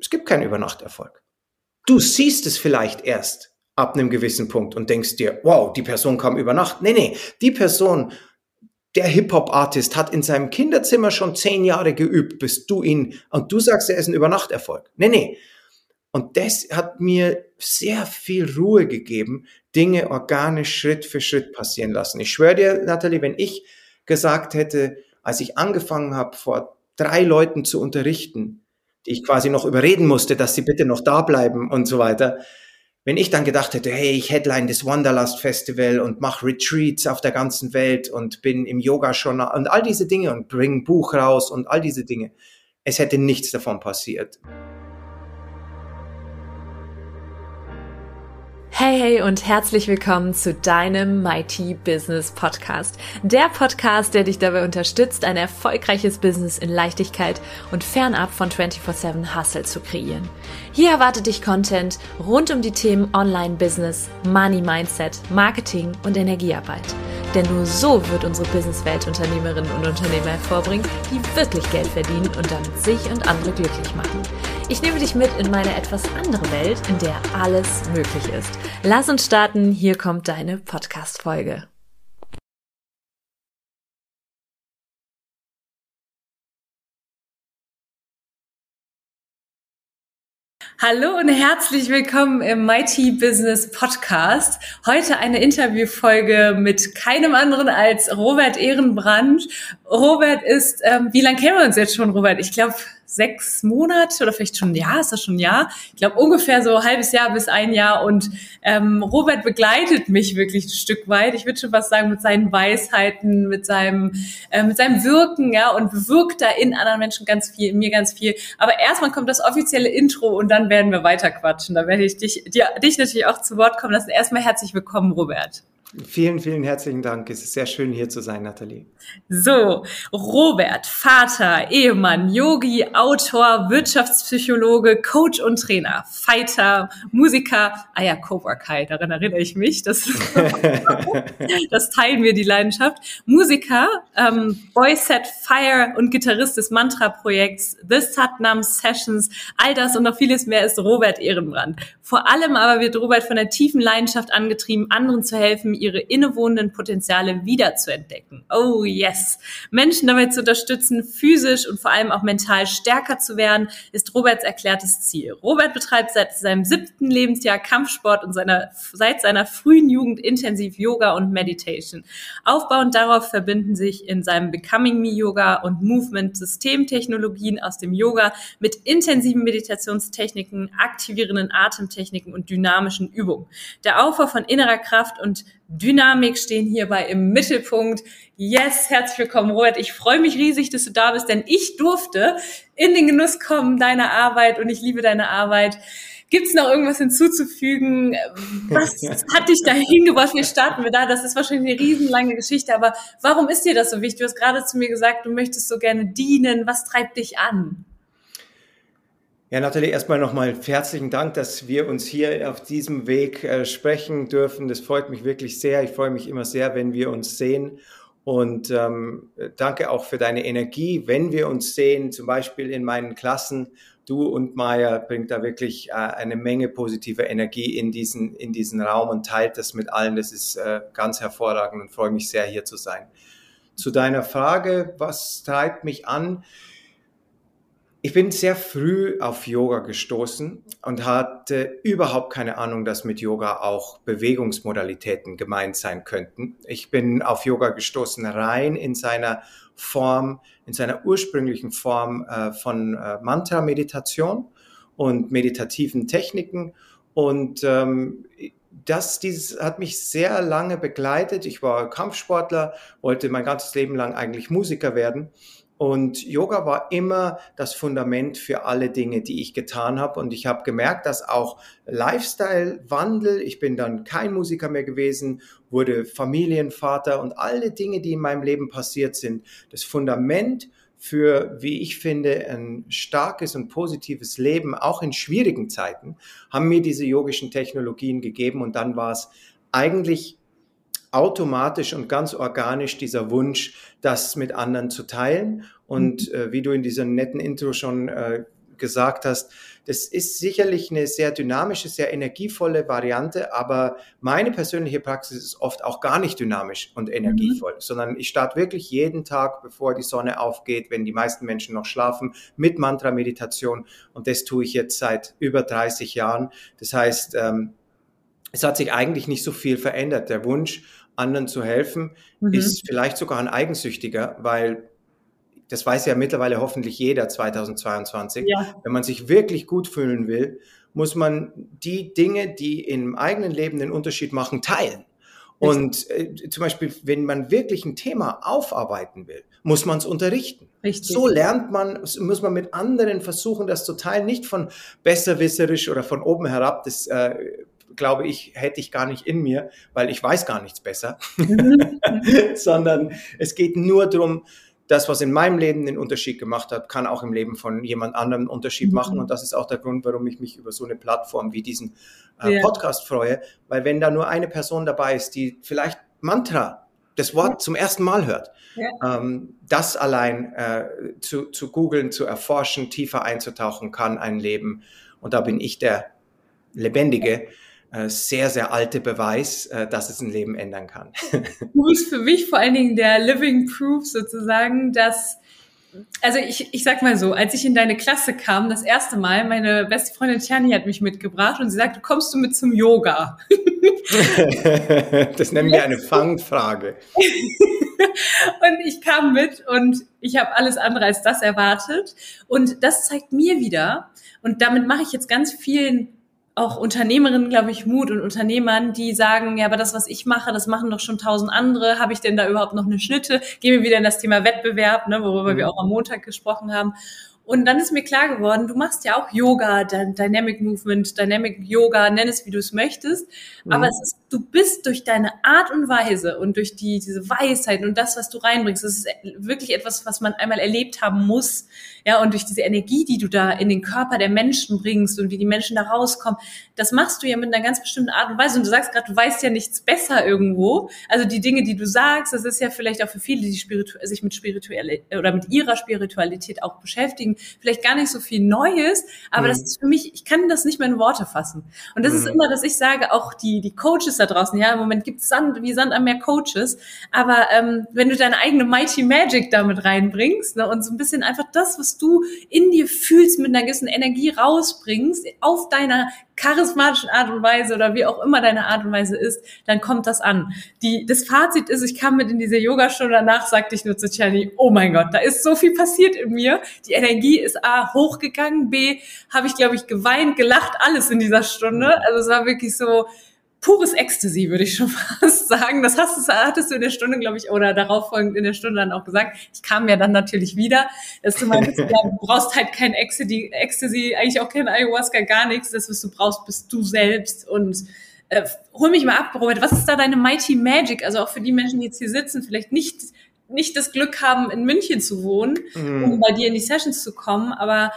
Es gibt keinen Übernachterfolg. Du siehst es vielleicht erst ab einem gewissen Punkt und denkst dir, wow, die Person kam über Nacht. Nee, nee, die Person, der Hip-Hop-Artist hat in seinem Kinderzimmer schon zehn Jahre geübt, bis du ihn, und du sagst, er ist ein Übernachterfolg. Nee, nee. Und das hat mir sehr viel Ruhe gegeben, Dinge organisch Schritt für Schritt passieren lassen. Ich schwöre dir, Nathalie, wenn ich gesagt hätte, als ich angefangen habe, vor drei Leuten zu unterrichten, die ich quasi noch überreden musste, dass sie bitte noch da bleiben und so weiter. Wenn ich dann gedacht hätte, hey, ich headline das Wanderlust Festival und mache Retreats auf der ganzen Welt und bin im Yoga schon und all diese Dinge und bringe ein Buch raus und all diese Dinge, es hätte nichts davon passiert. Hey, hey und herzlich willkommen zu deinem Mighty Business Podcast. Der Podcast, der dich dabei unterstützt, ein erfolgreiches Business in Leichtigkeit und fernab von 24-7 Hustle zu kreieren. Hier erwartet dich Content rund um die Themen Online-Business, Money Mindset, Marketing und Energiearbeit. Denn nur so wird unsere Businesswelt Unternehmerinnen und Unternehmer hervorbringen, die wirklich Geld verdienen und damit sich und andere glücklich machen. Ich nehme dich mit in meine etwas andere Welt, in der alles möglich ist. Lass uns starten, hier kommt deine Podcast-Folge. Hallo und herzlich willkommen im Mighty Business Podcast. Heute eine Interviewfolge mit keinem anderen als Robert Ehrenbrand. Robert ist, ähm, wie lange kennen wir uns jetzt schon, Robert? Ich glaube sechs Monate oder vielleicht schon ein Jahr, ist das schon ein Jahr? Ich glaube ungefähr so halbes Jahr bis ein Jahr. Und ähm, Robert begleitet mich wirklich ein Stück weit. Ich würde schon was sagen mit seinen Weisheiten, mit seinem, äh, mit seinem Wirken, ja, und bewirkt da in anderen Menschen ganz viel, in mir ganz viel. Aber erstmal kommt das offizielle Intro und dann werden wir weiter quatschen. Da werde ich dich, dir, dich natürlich auch zu Wort kommen lassen. Erstmal herzlich willkommen, Robert. Vielen, vielen herzlichen Dank. Es ist sehr schön hier zu sein, Nathalie. So, Robert, Vater, Ehemann, Yogi, Autor, Wirtschaftspsychologe, Coach und Trainer, Fighter, Musiker, ah ja, Cobra Kai, daran erinnere ich mich. Das, das teilen wir die Leidenschaft. Musiker, ähm, Boyset Fire und Gitarrist des Mantra-Projekts, The Satnam Sessions, all das und noch vieles mehr ist Robert Ehrenbrand. Vor allem aber wird Robert von der tiefen Leidenschaft angetrieben, anderen zu helfen, ihre innewohnenden Potenziale wiederzuentdecken. Oh yes. Menschen dabei zu unterstützen, physisch und vor allem auch mental stärker zu werden, ist Roberts erklärtes Ziel. Robert betreibt seit seinem siebten Lebensjahr Kampfsport und seiner, seit seiner frühen Jugend intensiv Yoga und Meditation. Aufbauend darauf verbinden sich in seinem Becoming Me Yoga und Movement Systemtechnologien aus dem Yoga mit intensiven Meditationstechniken, aktivierenden Atemtechniken und dynamischen Übungen. Der Aufbau von innerer Kraft und Dynamik stehen hierbei im Mittelpunkt. Yes, herzlich willkommen, Robert. Ich freue mich riesig, dass du da bist, denn ich durfte in den Genuss kommen deiner Arbeit und ich liebe deine Arbeit. Gibt es noch irgendwas hinzuzufügen? Was hat dich da hingebracht? Wir starten wir da. Das ist wahrscheinlich eine riesenlange Geschichte, aber warum ist dir das so wichtig? Du hast gerade zu mir gesagt, du möchtest so gerne dienen. Was treibt dich an? Ja, Nathalie, erstmal nochmal herzlichen Dank, dass wir uns hier auf diesem Weg äh, sprechen dürfen. Das freut mich wirklich sehr. Ich freue mich immer sehr, wenn wir uns sehen. Und ähm, danke auch für deine Energie, wenn wir uns sehen, zum Beispiel in meinen Klassen. Du und Maya bringt da wirklich äh, eine Menge positiver Energie in diesen, in diesen Raum und teilt das mit allen. Das ist äh, ganz hervorragend und freue mich sehr, hier zu sein. Zu deiner Frage, was treibt mich an? Ich bin sehr früh auf Yoga gestoßen und hatte überhaupt keine Ahnung, dass mit Yoga auch Bewegungsmodalitäten gemeint sein könnten. Ich bin auf Yoga gestoßen rein in seiner Form, in seiner ursprünglichen Form äh, von äh, Mantra-Meditation und meditativen Techniken. Und ähm, das dieses hat mich sehr lange begleitet. Ich war Kampfsportler, wollte mein ganzes Leben lang eigentlich Musiker werden und Yoga war immer das Fundament für alle Dinge, die ich getan habe. Und ich habe gemerkt, dass auch Lifestyle-Wandel, ich bin dann kein Musiker mehr gewesen, wurde Familienvater und alle Dinge, die in meinem Leben passiert sind, das Fundament für, wie ich finde, ein starkes und positives Leben, auch in schwierigen Zeiten, haben mir diese yogischen Technologien gegeben. Und dann war es eigentlich automatisch und ganz organisch dieser Wunsch, das mit anderen zu teilen. Und mhm. äh, wie du in diesem netten Intro schon äh, gesagt hast, das ist sicherlich eine sehr dynamische, sehr energievolle Variante, aber meine persönliche Praxis ist oft auch gar nicht dynamisch und energievoll, mhm. sondern ich starte wirklich jeden Tag, bevor die Sonne aufgeht, wenn die meisten Menschen noch schlafen, mit Mantra-Meditation und das tue ich jetzt seit über 30 Jahren. Das heißt, ähm, es hat sich eigentlich nicht so viel verändert. Der Wunsch, anderen zu helfen, mhm. ist vielleicht sogar ein eigensüchtiger, weil das weiß ja mittlerweile hoffentlich jeder 2022. Ja. Wenn man sich wirklich gut fühlen will, muss man die Dinge, die im eigenen Leben den Unterschied machen, teilen. Und äh, zum Beispiel, wenn man wirklich ein Thema aufarbeiten will, muss man es unterrichten. Richtig. So lernt man, muss man mit anderen versuchen, das zu teilen, nicht von besserwisserisch oder von oben herab. Das äh, glaube ich, hätte ich gar nicht in mir, weil ich weiß gar nichts besser, mhm. sondern es geht nur darum, das, was in meinem Leben den Unterschied gemacht hat, kann auch im Leben von jemand anderem einen Unterschied mhm. machen. Und das ist auch der Grund, warum ich mich über so eine Plattform wie diesen äh, ja. Podcast freue. Weil wenn da nur eine Person dabei ist, die vielleicht Mantra, das Wort ja. zum ersten Mal hört, ja. ähm, das allein äh, zu, zu googeln, zu erforschen, tiefer einzutauchen, kann ein Leben. Und da bin ich der Lebendige, sehr, sehr alte Beweis, äh, dass es ein Leben ändern kann. Du bist für mich vor allen Dingen der Living Proof sozusagen, dass also ich, ich sag mal so, als ich in deine Klasse kam, das erste Mal, meine beste Freundin Tiani hat mich mitgebracht und sie sagte, kommst du mit zum Yoga? das nennen wir eine Fangfrage. und ich kam mit und ich habe alles andere als das erwartet. Und das zeigt mir wieder, und damit mache ich jetzt ganz vielen auch Unternehmerinnen, glaube ich, Mut und Unternehmern, die sagen, ja, aber das, was ich mache, das machen doch schon tausend andere. Habe ich denn da überhaupt noch eine Schnitte? Gehen wir wieder in das Thema Wettbewerb, ne, worüber mhm. wir auch am Montag gesprochen haben. Und dann ist mir klar geworden, du machst ja auch Yoga, Dynamic Movement, Dynamic Yoga, nenn es wie du es möchtest. Mhm. Aber es ist, du bist durch deine Art und Weise und durch die, diese Weisheit und das, was du reinbringst, das ist wirklich etwas, was man einmal erlebt haben muss. Ja, und durch diese Energie, die du da in den Körper der Menschen bringst und wie die Menschen da rauskommen, das machst du ja mit einer ganz bestimmten Art und Weise. Und du sagst gerade, du weißt ja nichts besser irgendwo. Also die Dinge, die du sagst, das ist ja vielleicht auch für viele, die sich mit spirituell oder mit ihrer Spiritualität auch beschäftigen, vielleicht gar nicht so viel Neues, aber mhm. das ist für mich, ich kann das nicht mehr in Worte fassen. Und das mhm. ist immer, dass ich sage, auch die, die Coaches da draußen, ja, im Moment gibt es Sand, wie Sand an mehr Coaches, aber ähm, wenn du deine eigene Mighty Magic damit reinbringst ne, und so ein bisschen einfach das, was du in dir fühlst, mit einer gewissen Energie rausbringst, auf deiner charismatischen Art und Weise oder wie auch immer deine Art und Weise ist, dann kommt das an. Die, das Fazit ist, ich kam mit in diese Yogastunde, danach sagte ich nur zu Charlie, oh mein Gott, da ist so viel passiert in mir. Die Energie ist A, hochgegangen, B, habe ich, glaube ich, geweint, gelacht, alles in dieser Stunde. Also es war wirklich so, pures Ecstasy, würde ich schon fast sagen. Das hast du, hattest du in der Stunde, glaube ich, oder darauf folgend in der Stunde dann auch gesagt. Ich kam ja dann natürlich wieder, dass du meinst, ja, du brauchst halt kein Ecstasy, Ecstasy, eigentlich auch kein Ayahuasca, gar nichts. Das, was du brauchst, bist du selbst und äh, hol mich mal ab, Robert. Was ist da deine Mighty Magic? Also auch für die Menschen, die jetzt hier sitzen, vielleicht nicht nicht das Glück haben, in München zu wohnen, mm. um bei dir in die Sessions zu kommen, aber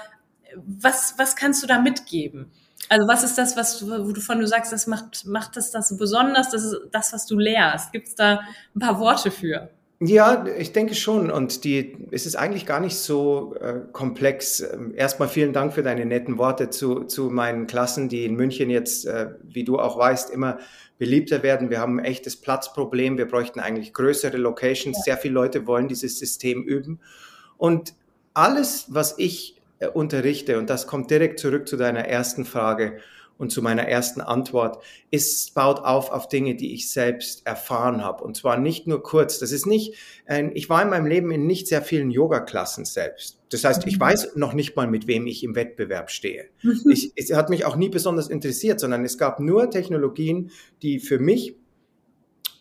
was, was kannst du da mitgeben? Also was ist das, was du, wovon du sagst, das macht, macht das, das so besonders, das ist das, was du lehrst? Gibt es da ein paar Worte für? Ja, ich denke schon. Und die, es ist eigentlich gar nicht so äh, komplex. Ähm, erstmal vielen Dank für deine netten Worte zu, zu meinen Klassen, die in München jetzt, äh, wie du auch weißt, immer beliebter werden. Wir haben ein echtes Platzproblem. Wir bräuchten eigentlich größere Locations. Ja. Sehr viele Leute wollen dieses System üben. Und alles, was ich unterrichte, und das kommt direkt zurück zu deiner ersten Frage und zu meiner ersten Antwort, ist, baut auf auf Dinge, die ich selbst erfahren habe. Und zwar nicht nur kurz. Das ist nicht, äh, ich war in meinem Leben in nicht sehr vielen Yoga-Klassen selbst. Das heißt, ich mhm. weiß noch nicht mal, mit wem ich im Wettbewerb stehe. Mhm. Ich, es hat mich auch nie besonders interessiert, sondern es gab nur Technologien, die für mich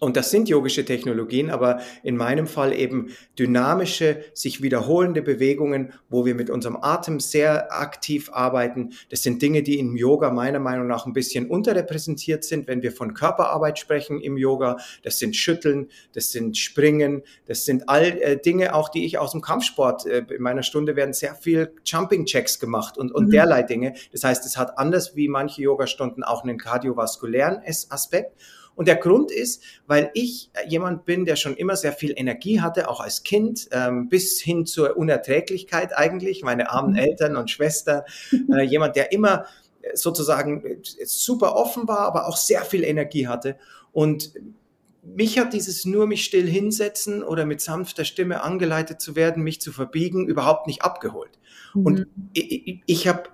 und das sind yogische Technologien, aber in meinem Fall eben dynamische, sich wiederholende Bewegungen, wo wir mit unserem Atem sehr aktiv arbeiten. Das sind Dinge, die im Yoga meiner Meinung nach ein bisschen unterrepräsentiert sind, wenn wir von Körperarbeit sprechen im Yoga. Das sind Schütteln, das sind Springen, das sind all äh, Dinge auch, die ich aus dem Kampfsport, äh, in meiner Stunde werden sehr viel Jumping Checks gemacht und, und mhm. derlei Dinge. Das heißt, es hat anders wie manche Yogastunden auch einen kardiovaskulären Aspekt. Und der Grund ist, weil ich jemand bin, der schon immer sehr viel Energie hatte, auch als Kind, ähm, bis hin zur Unerträglichkeit eigentlich, meine armen mhm. Eltern und Schwester, äh, jemand, der immer sozusagen super offen war, aber auch sehr viel Energie hatte. Und mich hat dieses nur mich still hinsetzen oder mit sanfter Stimme angeleitet zu werden, mich zu verbiegen, überhaupt nicht abgeholt. Mhm. Und ich, ich habe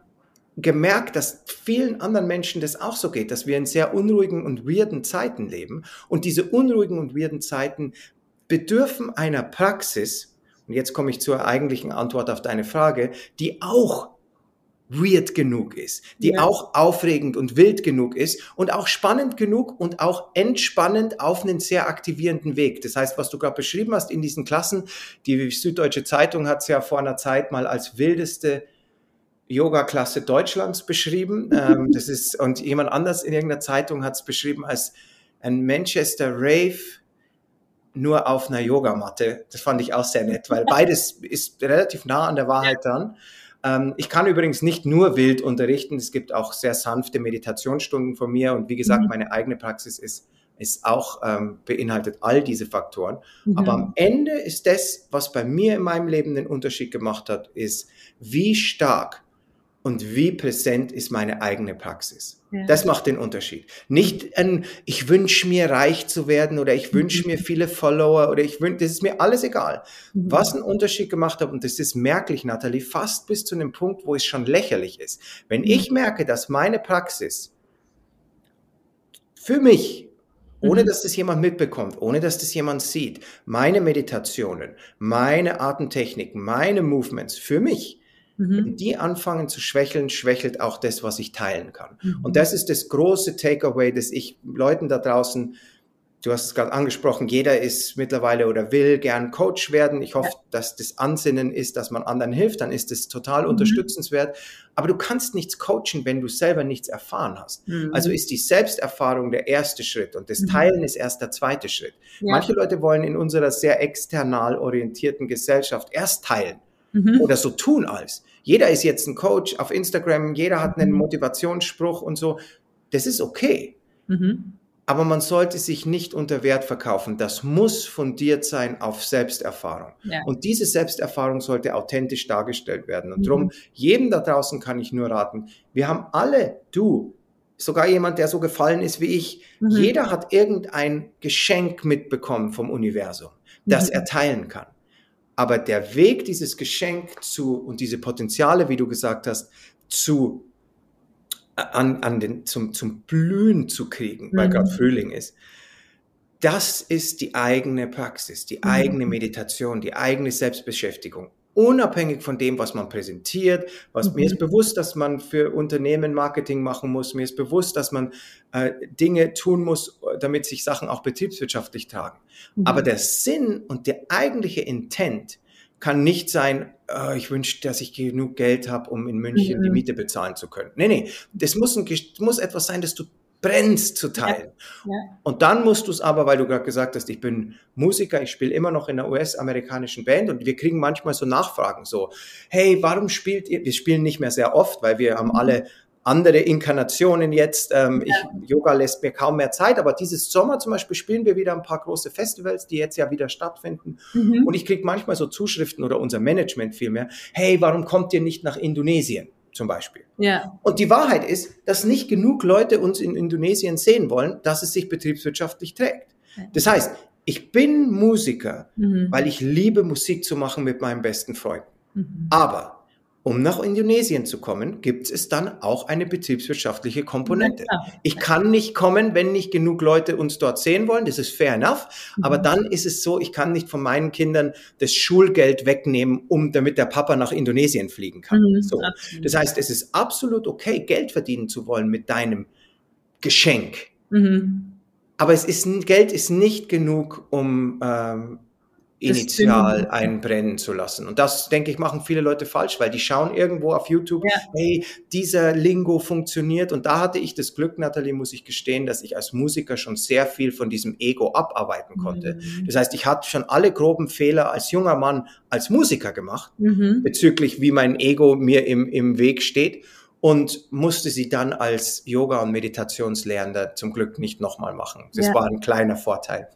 gemerkt, dass vielen anderen Menschen das auch so geht, dass wir in sehr unruhigen und weirden Zeiten leben. Und diese unruhigen und weirden Zeiten bedürfen einer Praxis, und jetzt komme ich zur eigentlichen Antwort auf deine Frage, die auch weird genug ist, die ja. auch aufregend und wild genug ist und auch spannend genug und auch entspannend auf einen sehr aktivierenden Weg. Das heißt, was du gerade beschrieben hast in diesen Klassen, die Süddeutsche Zeitung hat es ja vor einer Zeit mal als wildeste Yoga-Klasse Deutschlands beschrieben. ähm, das ist, und jemand anders in irgendeiner Zeitung hat es beschrieben als ein Manchester Rave nur auf einer Yogamatte. Das fand ich auch sehr nett, weil beides ist relativ nah an der Wahrheit dran. Ähm, ich kann übrigens nicht nur wild unterrichten, es gibt auch sehr sanfte Meditationsstunden von mir und wie gesagt, mhm. meine eigene Praxis ist, ist auch ähm, beinhaltet all diese Faktoren. Mhm. Aber am Ende ist das, was bei mir in meinem Leben den Unterschied gemacht hat, ist, wie stark und wie präsent ist meine eigene Praxis. Ja. Das macht den Unterschied. Nicht ein, ich wünsche mir reich zu werden oder ich wünsche mhm. mir viele Follower oder ich wünsche, das ist mir alles egal. Mhm. Was einen Unterschied gemacht hat, und das ist merklich, Nathalie, fast bis zu einem Punkt, wo es schon lächerlich ist. Wenn mhm. ich merke, dass meine Praxis für mich, ohne mhm. dass das jemand mitbekommt, ohne dass das jemand sieht, meine Meditationen, meine Atemtechniken, meine Movements für mich Mhm. Wenn die anfangen zu schwächeln, schwächelt auch das, was ich teilen kann. Mhm. Und das ist das große Takeaway, das ich Leuten da draußen Du hast es gerade angesprochen, jeder ist mittlerweile oder will gern Coach werden. Ich hoffe, ja. dass das Ansinnen ist, dass man anderen hilft, dann ist es total mhm. unterstützenswert. Aber du kannst nichts coachen, wenn du selber nichts erfahren hast. Mhm. Also ist die Selbsterfahrung der erste Schritt und das mhm. Teilen ist erst der zweite Schritt. Ja. Manche Leute wollen in unserer sehr external orientierten Gesellschaft erst teilen mhm. oder so tun als. Jeder ist jetzt ein Coach auf Instagram, jeder hat einen mhm. Motivationsspruch und so. Das ist okay. Mhm. Aber man sollte sich nicht unter Wert verkaufen. Das muss fundiert sein auf Selbsterfahrung. Ja. Und diese Selbsterfahrung sollte authentisch dargestellt werden. Und mhm. darum, jedem da draußen kann ich nur raten, wir haben alle, du, sogar jemand, der so gefallen ist wie ich, mhm. jeder hat irgendein Geschenk mitbekommen vom Universum, das mhm. er teilen kann. Aber der Weg, dieses Geschenk zu und diese Potenziale, wie du gesagt hast, zu an, an den, zum, zum Blühen zu kriegen, weil mhm. gerade Frühling ist, das ist die eigene Praxis, die mhm. eigene Meditation, die eigene Selbstbeschäftigung unabhängig von dem, was man präsentiert. Was, mhm. Mir ist mhm. bewusst, dass man für Unternehmen Marketing machen muss. Mir ist bewusst, dass man äh, Dinge tun muss, damit sich Sachen auch betriebswirtschaftlich tragen. Mhm. Aber der Sinn und der eigentliche Intent kann nicht sein, oh, ich wünsche, dass ich genug Geld habe, um in München mhm. die Miete bezahlen zu können. Nee, nee, das muss, ein, muss etwas sein, das du brennst zu teilen. Ja. Ja. Und dann musst du es aber, weil du gerade gesagt hast, ich bin Musiker, ich spiele immer noch in einer US-amerikanischen Band und wir kriegen manchmal so Nachfragen, so, hey, warum spielt ihr? Wir spielen nicht mehr sehr oft, weil wir haben mhm. alle andere Inkarnationen jetzt. Ähm, ja. ich, Yoga lässt mir kaum mehr Zeit, aber dieses Sommer zum Beispiel spielen wir wieder ein paar große Festivals, die jetzt ja wieder stattfinden. Mhm. Und ich kriege manchmal so Zuschriften oder unser Management vielmehr, hey, warum kommt ihr nicht nach Indonesien? Zum Beispiel. Ja. Und die Wahrheit ist, dass nicht genug Leute uns in Indonesien sehen wollen, dass es sich betriebswirtschaftlich trägt. Das heißt, ich bin Musiker, mhm. weil ich liebe Musik zu machen mit meinem besten Freund. Mhm. Aber um nach Indonesien zu kommen, gibt es dann auch eine betriebswirtschaftliche Komponente. Ich kann nicht kommen, wenn nicht genug Leute uns dort sehen wollen. Das ist fair enough. Aber mhm. dann ist es so, ich kann nicht von meinen Kindern das Schulgeld wegnehmen, um damit der Papa nach Indonesien fliegen kann. Mhm, so. Das heißt, es ist absolut okay, Geld verdienen zu wollen mit deinem Geschenk. Mhm. Aber es ist, Geld ist nicht genug, um ähm, initial einbrennen zu lassen. Und das, denke ich, machen viele Leute falsch, weil die schauen irgendwo auf YouTube, ja. hey, dieser Lingo funktioniert. Und da hatte ich das Glück, Nathalie, muss ich gestehen, dass ich als Musiker schon sehr viel von diesem Ego abarbeiten konnte. Mhm. Das heißt, ich hatte schon alle groben Fehler als junger Mann als Musiker gemacht, mhm. bezüglich wie mein Ego mir im, im Weg steht. Und musste sie dann als Yoga- und Meditationslehrender zum Glück nicht nochmal machen. Das ja. war ein kleiner Vorteil.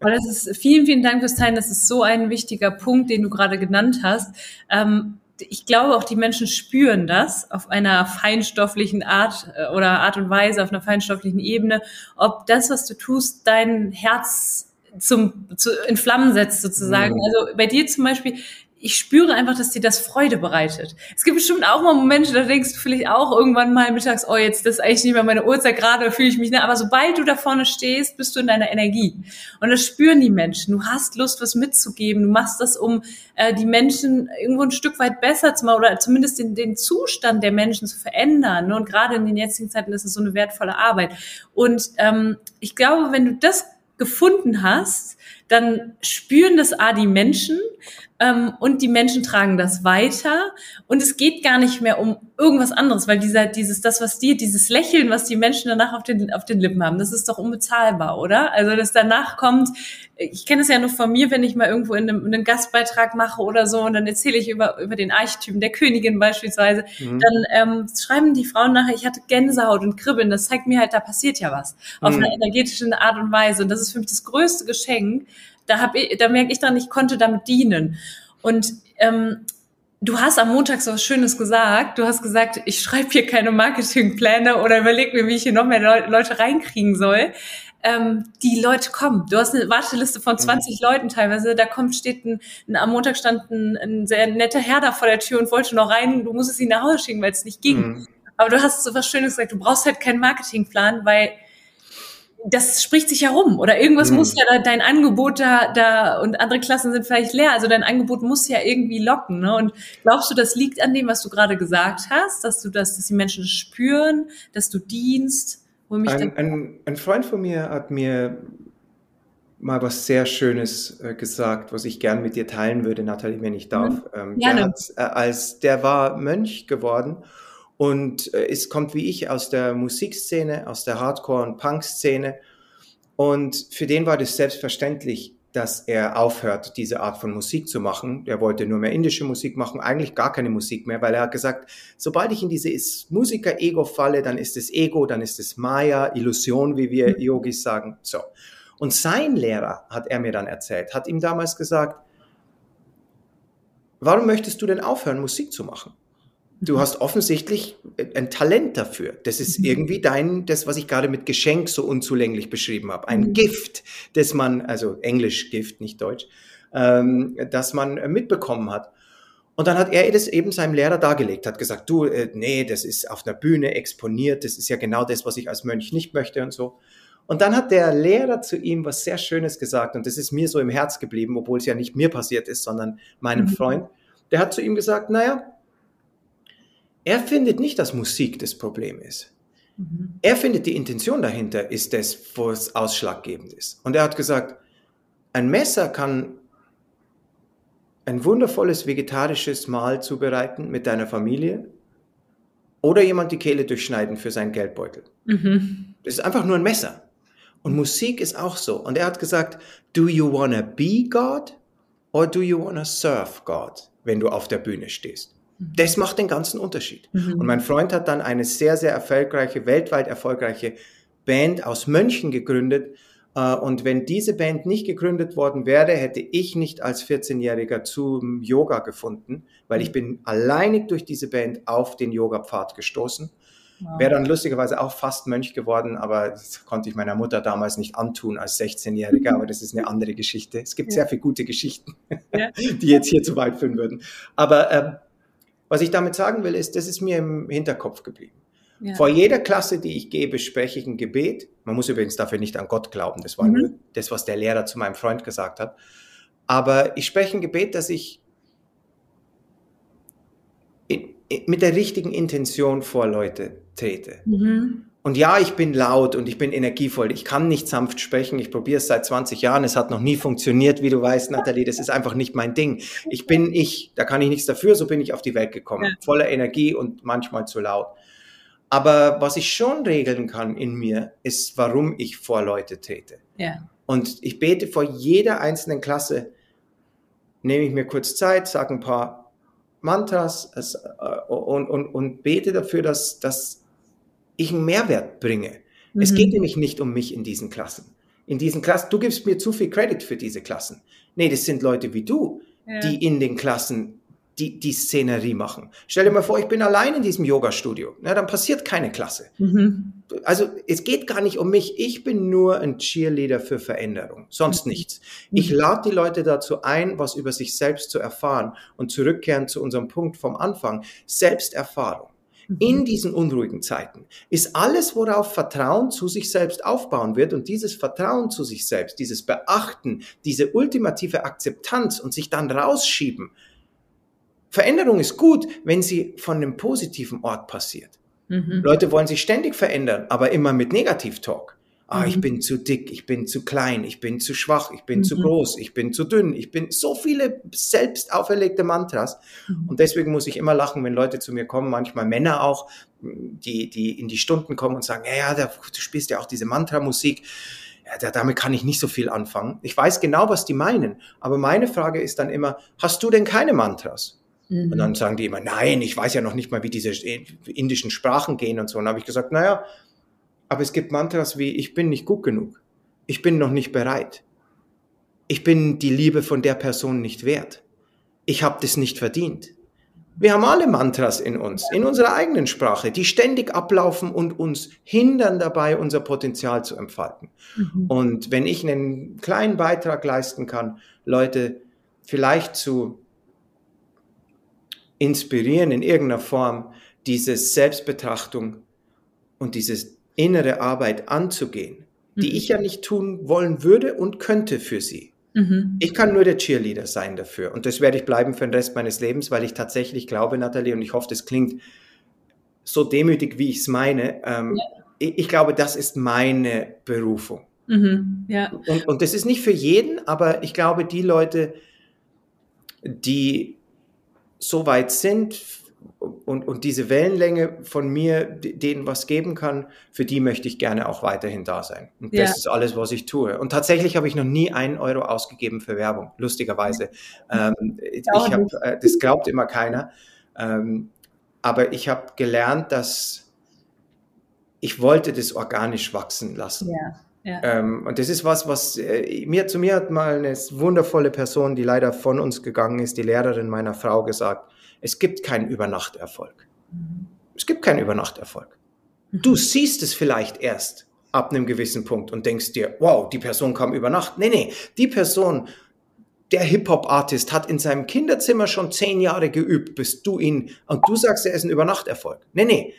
Aber das ist, vielen, vielen Dank fürs Teilen. Das ist so ein wichtiger Punkt, den du gerade genannt hast. Ähm, ich glaube, auch die Menschen spüren das auf einer feinstofflichen Art äh, oder Art und Weise, auf einer feinstofflichen Ebene, ob das, was du tust, dein Herz zum, zu, in Flammen setzt sozusagen. Mhm. Also bei dir zum Beispiel, ich spüre einfach, dass dir das Freude bereitet. Es gibt bestimmt auch mal Momente, da denkst du vielleicht auch irgendwann mal mittags, oh, jetzt das ist eigentlich nicht mehr meine Uhrzeit, gerade fühle ich mich, ne? aber sobald du da vorne stehst, bist du in deiner Energie. Und das spüren die Menschen. Du hast Lust, was mitzugeben. Du machst das, um äh, die Menschen irgendwo ein Stück weit besser zu machen oder zumindest den, den Zustand der Menschen zu verändern. Ne? Und gerade in den jetzigen Zeiten ist es so eine wertvolle Arbeit. Und ähm, ich glaube, wenn du das gefunden hast, dann spüren das A die Menschen ähm, und die Menschen tragen das weiter und es geht gar nicht mehr um irgendwas anderes, weil dieser, dieses, das, was dir, dieses Lächeln, was die Menschen danach auf den, auf den Lippen haben, das ist doch unbezahlbar, oder? Also, das danach kommt, ich kenne es ja nur von mir, wenn ich mal irgendwo in einem, in einem Gastbeitrag mache oder so und dann erzähle ich über, über den Archetypen der Königin beispielsweise, mhm. dann ähm, schreiben die Frauen nachher, ich hatte Gänsehaut und Kribbeln, das zeigt mir halt, da passiert ja was. Auf mhm. einer energetischen Art und Weise. Und das ist für mich das größte Geschenk, da, hab ich, da merke ich dann, ich konnte damit dienen. Und ähm, du hast am Montag so was Schönes gesagt. Du hast gesagt, ich schreibe hier keine Marketingpläne oder überlege mir, wie ich hier noch mehr Le Leute reinkriegen soll. Ähm, die Leute kommen. Du hast eine Warteliste von 20 mhm. Leuten teilweise. Da kommt, steht ein, ein am Montag stand ein, ein, sehr netter Herr da vor der Tür und wollte noch rein. Du musstest ihn nach Hause schicken, weil es nicht ging. Mhm. Aber du hast so was Schönes gesagt. Du brauchst halt keinen Marketingplan, weil das spricht sich herum oder irgendwas mhm. muss ja dein Angebot da, da und andere Klassen sind vielleicht leer, also dein Angebot muss ja irgendwie locken. Ne? Und glaubst du, das liegt an dem, was du gerade gesagt hast, dass du das, dass die Menschen spüren, dass du dienst? Ein, ein, ein, Freund von mir hat mir mal was sehr Schönes äh, gesagt, was ich gern mit dir teilen würde, Nathalie, wenn ich darf. Mhm. Ähm, der, hat, äh, als, der war Mönch geworden und äh, es kommt wie ich aus der Musikszene, aus der Hardcore- und Punk-Szene. Und für den war das selbstverständlich, dass er aufhört, diese Art von Musik zu machen. Er wollte nur mehr indische Musik machen, eigentlich gar keine Musik mehr, weil er hat gesagt, sobald ich in dieses Musiker-Ego falle, dann ist es Ego, dann ist es Maya, Illusion, wie wir mhm. Yogis sagen. So. Und sein Lehrer, hat er mir dann erzählt, hat ihm damals gesagt, warum möchtest du denn aufhören, Musik zu machen? Du hast offensichtlich ein Talent dafür. Das ist mhm. irgendwie dein, das, was ich gerade mit Geschenk so unzulänglich beschrieben habe. Ein mhm. Gift, das man, also Englisch Gift, nicht Deutsch, ähm, das man mitbekommen hat. Und dann hat er das eben seinem Lehrer dargelegt, hat gesagt, du, äh, nee, das ist auf einer Bühne exponiert, das ist ja genau das, was ich als Mönch nicht möchte und so. Und dann hat der Lehrer zu ihm was sehr Schönes gesagt und das ist mir so im Herz geblieben, obwohl es ja nicht mir passiert ist, sondern meinem mhm. Freund. Der hat zu ihm gesagt, naja, er findet nicht, dass Musik das Problem ist. Mhm. Er findet, die Intention dahinter ist das, wo es ausschlaggebend ist. Und er hat gesagt, ein Messer kann ein wundervolles vegetarisches Mahl zubereiten mit deiner Familie oder jemand die Kehle durchschneiden für seinen Geldbeutel. Mhm. Das ist einfach nur ein Messer. Und Musik ist auch so. Und er hat gesagt, do you wanna be God or do you wanna serve God, wenn du auf der Bühne stehst? Das macht den ganzen Unterschied. Mhm. Und mein Freund hat dann eine sehr, sehr erfolgreiche, weltweit erfolgreiche Band aus Mönchen gegründet. Äh, und wenn diese Band nicht gegründet worden wäre, hätte ich nicht als 14-Jähriger zum Yoga gefunden, weil ich bin alleinig durch diese Band auf den Yoga-Pfad gestoßen. Wow. Wäre dann lustigerweise auch fast Mönch geworden, aber das konnte ich meiner Mutter damals nicht antun als 16-Jähriger, aber das ist eine andere Geschichte. Es gibt ja. sehr viele gute Geschichten, ja. die jetzt hier zu weit führen würden. Aber äh, was ich damit sagen will, ist, das ist mir im Hinterkopf geblieben. Ja. Vor jeder Klasse, die ich gebe, spreche ich ein Gebet. Man muss übrigens dafür nicht an Gott glauben. Das war mhm. nur das, was der Lehrer zu meinem Freund gesagt hat. Aber ich spreche ein Gebet, dass ich mit der richtigen Intention vor Leute trete. Mhm. Und ja, ich bin laut und ich bin energievoll. Ich kann nicht sanft sprechen. Ich probiere es seit 20 Jahren. Es hat noch nie funktioniert, wie du weißt, Nathalie. Das ist einfach nicht mein Ding. Ich bin ich. Da kann ich nichts dafür. So bin ich auf die Welt gekommen. Ja. Voller Energie und manchmal zu laut. Aber was ich schon regeln kann in mir, ist, warum ich vor Leute trete. Ja. Und ich bete vor jeder einzelnen Klasse, nehme ich mir kurz Zeit, sage ein paar Mantras äh, und, und, und bete dafür, dass, dass ich einen Mehrwert bringe. Mhm. Es geht nämlich nicht um mich in diesen Klassen. In diesen Klassen, du gibst mir zu viel Credit für diese Klassen. Nee, das sind Leute wie du, ja. die in den Klassen die, die Szenerie machen. Stell dir mal vor, ich bin allein in diesem Yoga-Studio. Na, dann passiert keine Klasse. Mhm. Also es geht gar nicht um mich. Ich bin nur ein Cheerleader für Veränderung, sonst mhm. nichts. Ich mhm. lade die Leute dazu ein, was über sich selbst zu erfahren und zurückkehren zu unserem Punkt vom Anfang. Selbsterfahrung. Mhm. In diesen unruhigen Zeiten ist alles, worauf Vertrauen zu sich selbst aufbauen wird und dieses Vertrauen zu sich selbst, dieses Beachten, diese ultimative Akzeptanz und sich dann rausschieben, Veränderung ist gut, wenn sie von einem positiven Ort passiert. Mhm. Leute wollen sich ständig verändern, aber immer mit Negativ-Talk. Ah, mhm. ich bin zu dick, ich bin zu klein, ich bin zu schwach, ich bin mhm. zu groß, ich bin zu dünn, ich bin so viele selbst auferlegte Mantras. Mhm. Und deswegen muss ich immer lachen, wenn Leute zu mir kommen, manchmal Männer auch, die, die in die Stunden kommen und sagen, ja, ja, du spielst ja auch diese Mantra-Musik. Ja, damit kann ich nicht so viel anfangen. Ich weiß genau, was die meinen. Aber meine Frage ist dann immer, hast du denn keine Mantras? Mhm. Und dann sagen die immer, nein, ich weiß ja noch nicht mal, wie diese indischen Sprachen gehen und so. Und dann habe ich gesagt, naja, aber es gibt Mantras wie, ich bin nicht gut genug. Ich bin noch nicht bereit. Ich bin die Liebe von der Person nicht wert. Ich habe das nicht verdient. Wir haben alle Mantras in uns, in unserer eigenen Sprache, die ständig ablaufen und uns hindern dabei, unser Potenzial zu entfalten. Mhm. Und wenn ich einen kleinen Beitrag leisten kann, Leute vielleicht zu inspirieren in irgendeiner Form, diese Selbstbetrachtung und diese innere Arbeit anzugehen, die mhm. ich ja nicht tun wollen würde und könnte für sie. Mhm. Ich kann nur der Cheerleader sein dafür. Und das werde ich bleiben für den Rest meines Lebens, weil ich tatsächlich glaube, Nathalie, und ich hoffe, das klingt so demütig, wie ich es meine. Ähm, ja. ich, ich, glaube, das ist meine Berufung. Mhm. Ja. Und, und das ist nicht für jeden, aber ich glaube, die Leute, die so weit sind und, und diese Wellenlänge von mir denen was geben kann, für die möchte ich gerne auch weiterhin da sein. Und ja. das ist alles, was ich tue. Und tatsächlich habe ich noch nie einen Euro ausgegeben für Werbung, lustigerweise. Ähm, ich hab, äh, das glaubt immer keiner. Ähm, aber ich habe gelernt, dass ich wollte das organisch wachsen lassen. Ja. Ja. Ähm, und das ist was, was äh, mir zu mir hat mal eine wundervolle Person, die leider von uns gegangen ist, die Lehrerin meiner Frau, gesagt: Es gibt keinen Übernachterfolg. Mhm. Es gibt keinen Übernachterfolg. Mhm. Du siehst es vielleicht erst ab einem gewissen Punkt und denkst dir, wow, die Person kam über Nacht. Nee, nee, die Person, der Hip-Hop-Artist hat in seinem Kinderzimmer schon zehn Jahre geübt, bis du ihn, und du sagst, er ist ein Übernachterfolg. Nee, nee.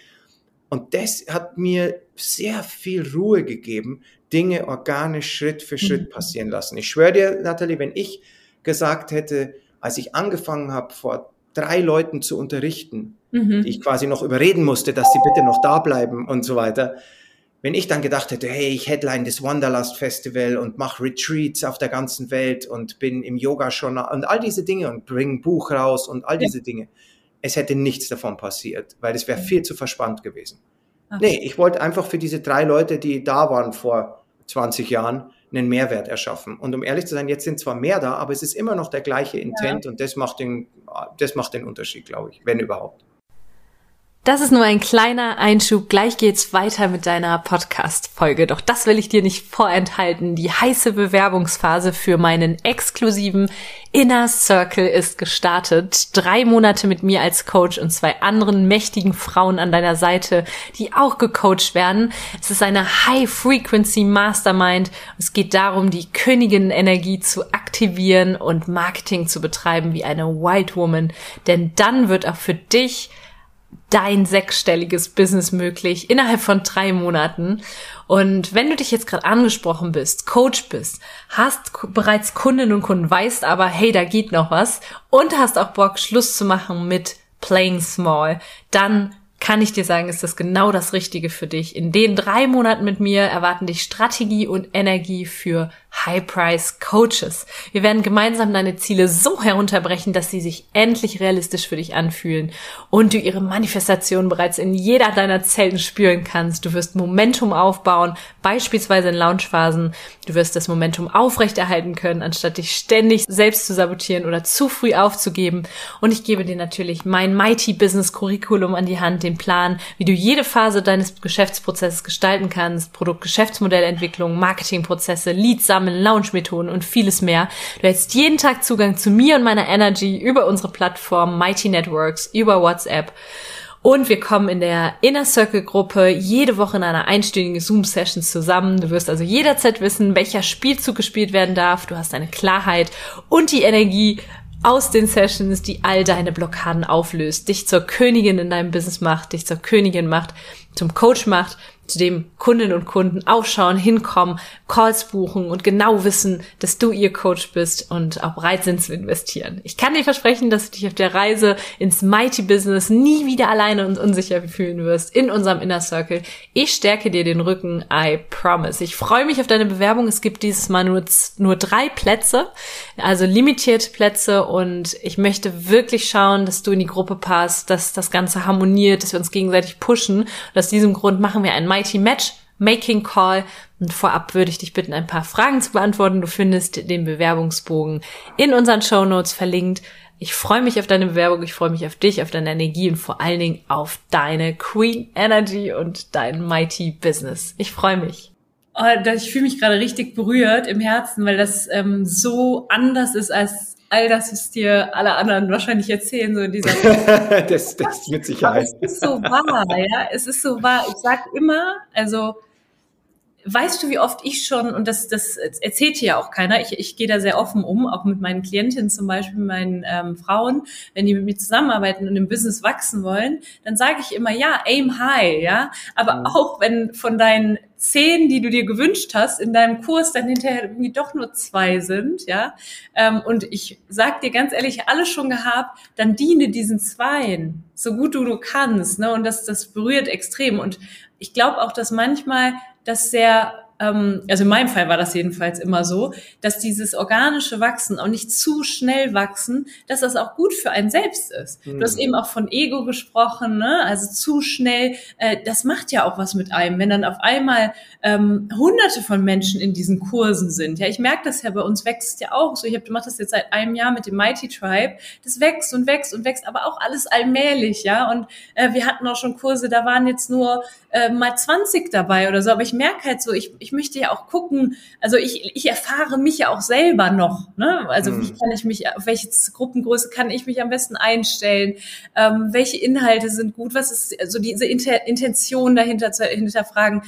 Und das hat mir sehr viel Ruhe gegeben, Dinge organisch Schritt für Schritt mhm. passieren lassen. Ich schwöre dir, Nathalie, wenn ich gesagt hätte, als ich angefangen habe, vor drei Leuten zu unterrichten, mhm. die ich quasi noch überreden musste, dass sie bitte noch da bleiben und so weiter. Wenn ich dann gedacht hätte, hey, ich headline das Wanderlust Festival und mache Retreats auf der ganzen Welt und bin im Yoga schon und all diese Dinge und bringe ein Buch raus und all diese ja. Dinge, es hätte nichts davon passiert, weil es wäre viel zu verspannt gewesen. Ach. Nee, ich wollte einfach für diese drei Leute, die da waren vor 20 Jahren einen Mehrwert erschaffen. Und um ehrlich zu sein, jetzt sind zwar mehr da, aber es ist immer noch der gleiche Intent ja. und das macht den, das macht den Unterschied, glaube ich, wenn überhaupt. Das ist nur ein kleiner Einschub. Gleich geht's weiter mit deiner Podcast-Folge. Doch das will ich dir nicht vorenthalten. Die heiße Bewerbungsphase für meinen exklusiven Inner Circle ist gestartet. Drei Monate mit mir als Coach und zwei anderen mächtigen Frauen an deiner Seite, die auch gecoacht werden. Es ist eine High-Frequency Mastermind. Es geht darum, die Königin-Energie zu aktivieren und Marketing zu betreiben wie eine White Woman. Denn dann wird auch für dich dein sechsstelliges Business möglich innerhalb von drei Monaten. Und wenn du dich jetzt gerade angesprochen bist, Coach bist, hast bereits Kundinnen und Kunden, weißt aber, hey, da geht noch was und hast auch Bock, Schluss zu machen mit Playing Small, dann kann ich dir sagen, ist das genau das Richtige für dich. In den drei Monaten mit mir erwarten dich Strategie und Energie für High Price Coaches. Wir werden gemeinsam deine Ziele so herunterbrechen, dass sie sich endlich realistisch für dich anfühlen und du ihre Manifestation bereits in jeder deiner Zellen spüren kannst. Du wirst Momentum aufbauen, beispielsweise in Launchphasen. Du wirst das Momentum aufrechterhalten können, anstatt dich ständig selbst zu sabotieren oder zu früh aufzugeben. Und ich gebe dir natürlich mein Mighty Business Curriculum an die Hand, den Plan, wie du jede Phase deines Geschäftsprozesses gestalten kannst, Produkt-Geschäftsmodellentwicklung, Marketingprozesse, Leads sammeln, Launch-Methoden und vieles mehr. Du hältst jeden Tag Zugang zu mir und meiner Energy über unsere Plattform Mighty Networks, über WhatsApp. Und wir kommen in der Inner Circle Gruppe jede Woche in einer einstündigen Zoom-Session zusammen. Du wirst also jederzeit wissen, welcher Spielzug gespielt werden darf. Du hast eine Klarheit und die Energie aus den Sessions, die all deine Blockaden auflöst, dich zur Königin in deinem Business macht, dich zur Königin macht, zum Coach macht zu dem Kundinnen und Kunden aufschauen, hinkommen, Calls buchen und genau wissen, dass du ihr Coach bist und auch bereit sind zu investieren. Ich kann dir versprechen, dass du dich auf der Reise ins Mighty Business nie wieder alleine und unsicher fühlen wirst in unserem Inner Circle. Ich stärke dir den Rücken, I promise. Ich freue mich auf deine Bewerbung. Es gibt dieses Mal nur, nur drei Plätze, also limitierte Plätze und ich möchte wirklich schauen, dass du in die Gruppe passt, dass das Ganze harmoniert, dass wir uns gegenseitig pushen. Und aus diesem Grund machen wir ein Mighty Mighty Match Making Call. Und vorab würde ich dich bitten, ein paar Fragen zu beantworten. Du findest den Bewerbungsbogen in unseren Show Notes verlinkt. Ich freue mich auf deine Bewerbung, ich freue mich auf dich, auf deine Energie und vor allen Dingen auf deine Queen Energy und dein Mighty Business. Ich freue mich. Oh, ich fühle mich gerade richtig berührt im Herzen, weil das ähm, so anders ist als all das, was dir alle anderen wahrscheinlich erzählen, so in dieser das, das mit Sicherheit. Aber es ist so wahr, ja. Es ist so wahr. Ich sag immer, also weißt du, wie oft ich schon, und das, das erzählt hier ja auch keiner, ich, ich gehe da sehr offen um, auch mit meinen Klientinnen zum Beispiel, meinen ähm, Frauen, wenn die mit mir zusammenarbeiten und im Business wachsen wollen, dann sage ich immer, ja, aim high, ja, aber mhm. auch wenn von deinen zehn, die du dir gewünscht hast, in deinem Kurs dann hinterher irgendwie doch nur zwei sind, ja, ähm, und ich sag dir ganz ehrlich, alles schon gehabt, dann diene diesen Zweien, so gut du, du kannst, ne, und das, das berührt extrem. Und ich glaube auch, dass manchmal das sehr ähm, also in meinem Fall war das jedenfalls immer so, dass dieses organische Wachsen auch nicht zu schnell wachsen, dass das auch gut für einen selbst ist. Mhm. Du hast mhm. eben auch von Ego gesprochen, ne? also zu schnell, äh, das macht ja auch was mit einem, wenn dann auf einmal ähm, hunderte von Menschen in diesen Kursen sind. Ja, ich merke das ja, bei uns wächst ja auch so, ich habe mache das jetzt seit einem Jahr mit dem Mighty Tribe, das wächst und wächst und wächst, aber auch alles allmählich, ja, und äh, wir hatten auch schon Kurse, da waren jetzt nur äh, mal 20 dabei oder so, aber ich merke halt so, ich, ich möchte ja auch gucken, also ich, ich erfahre mich ja auch selber noch. Ne? Also mhm. wie kann ich mich, auf welche Gruppengröße kann ich mich am besten einstellen? Ähm, welche Inhalte sind gut? Was ist also diese Inter Intention dahinter zu hinterfragen?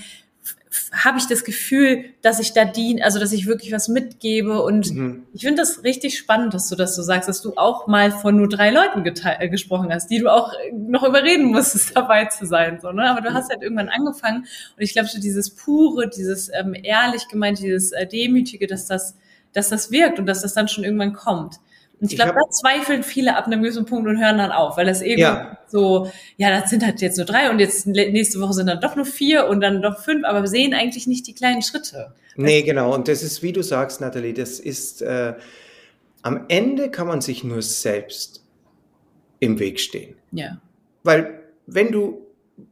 Habe ich das Gefühl, dass ich da diene, also dass ich wirklich was mitgebe. Und mhm. ich finde das richtig spannend, dass du das so sagst, dass du auch mal von nur drei Leuten äh, gesprochen hast, die du auch noch überreden musstest, dabei zu sein. So, ne? Aber du hast halt irgendwann angefangen. Und ich glaube, so dieses pure, dieses ähm, ehrlich gemeint, dieses äh, Demütige, dass das, dass das wirkt und dass das dann schon irgendwann kommt. Und ich glaube, da zweifeln viele ab einem gewissen Punkt und hören dann auf, weil das eben ja. so, ja, das sind halt jetzt nur drei und jetzt nächste Woche sind dann doch nur vier und dann doch fünf, aber wir sehen eigentlich nicht die kleinen Schritte. Nee, genau. Und das ist, wie du sagst, Nathalie, das ist, äh, am Ende kann man sich nur selbst im Weg stehen. Ja. Weil wenn du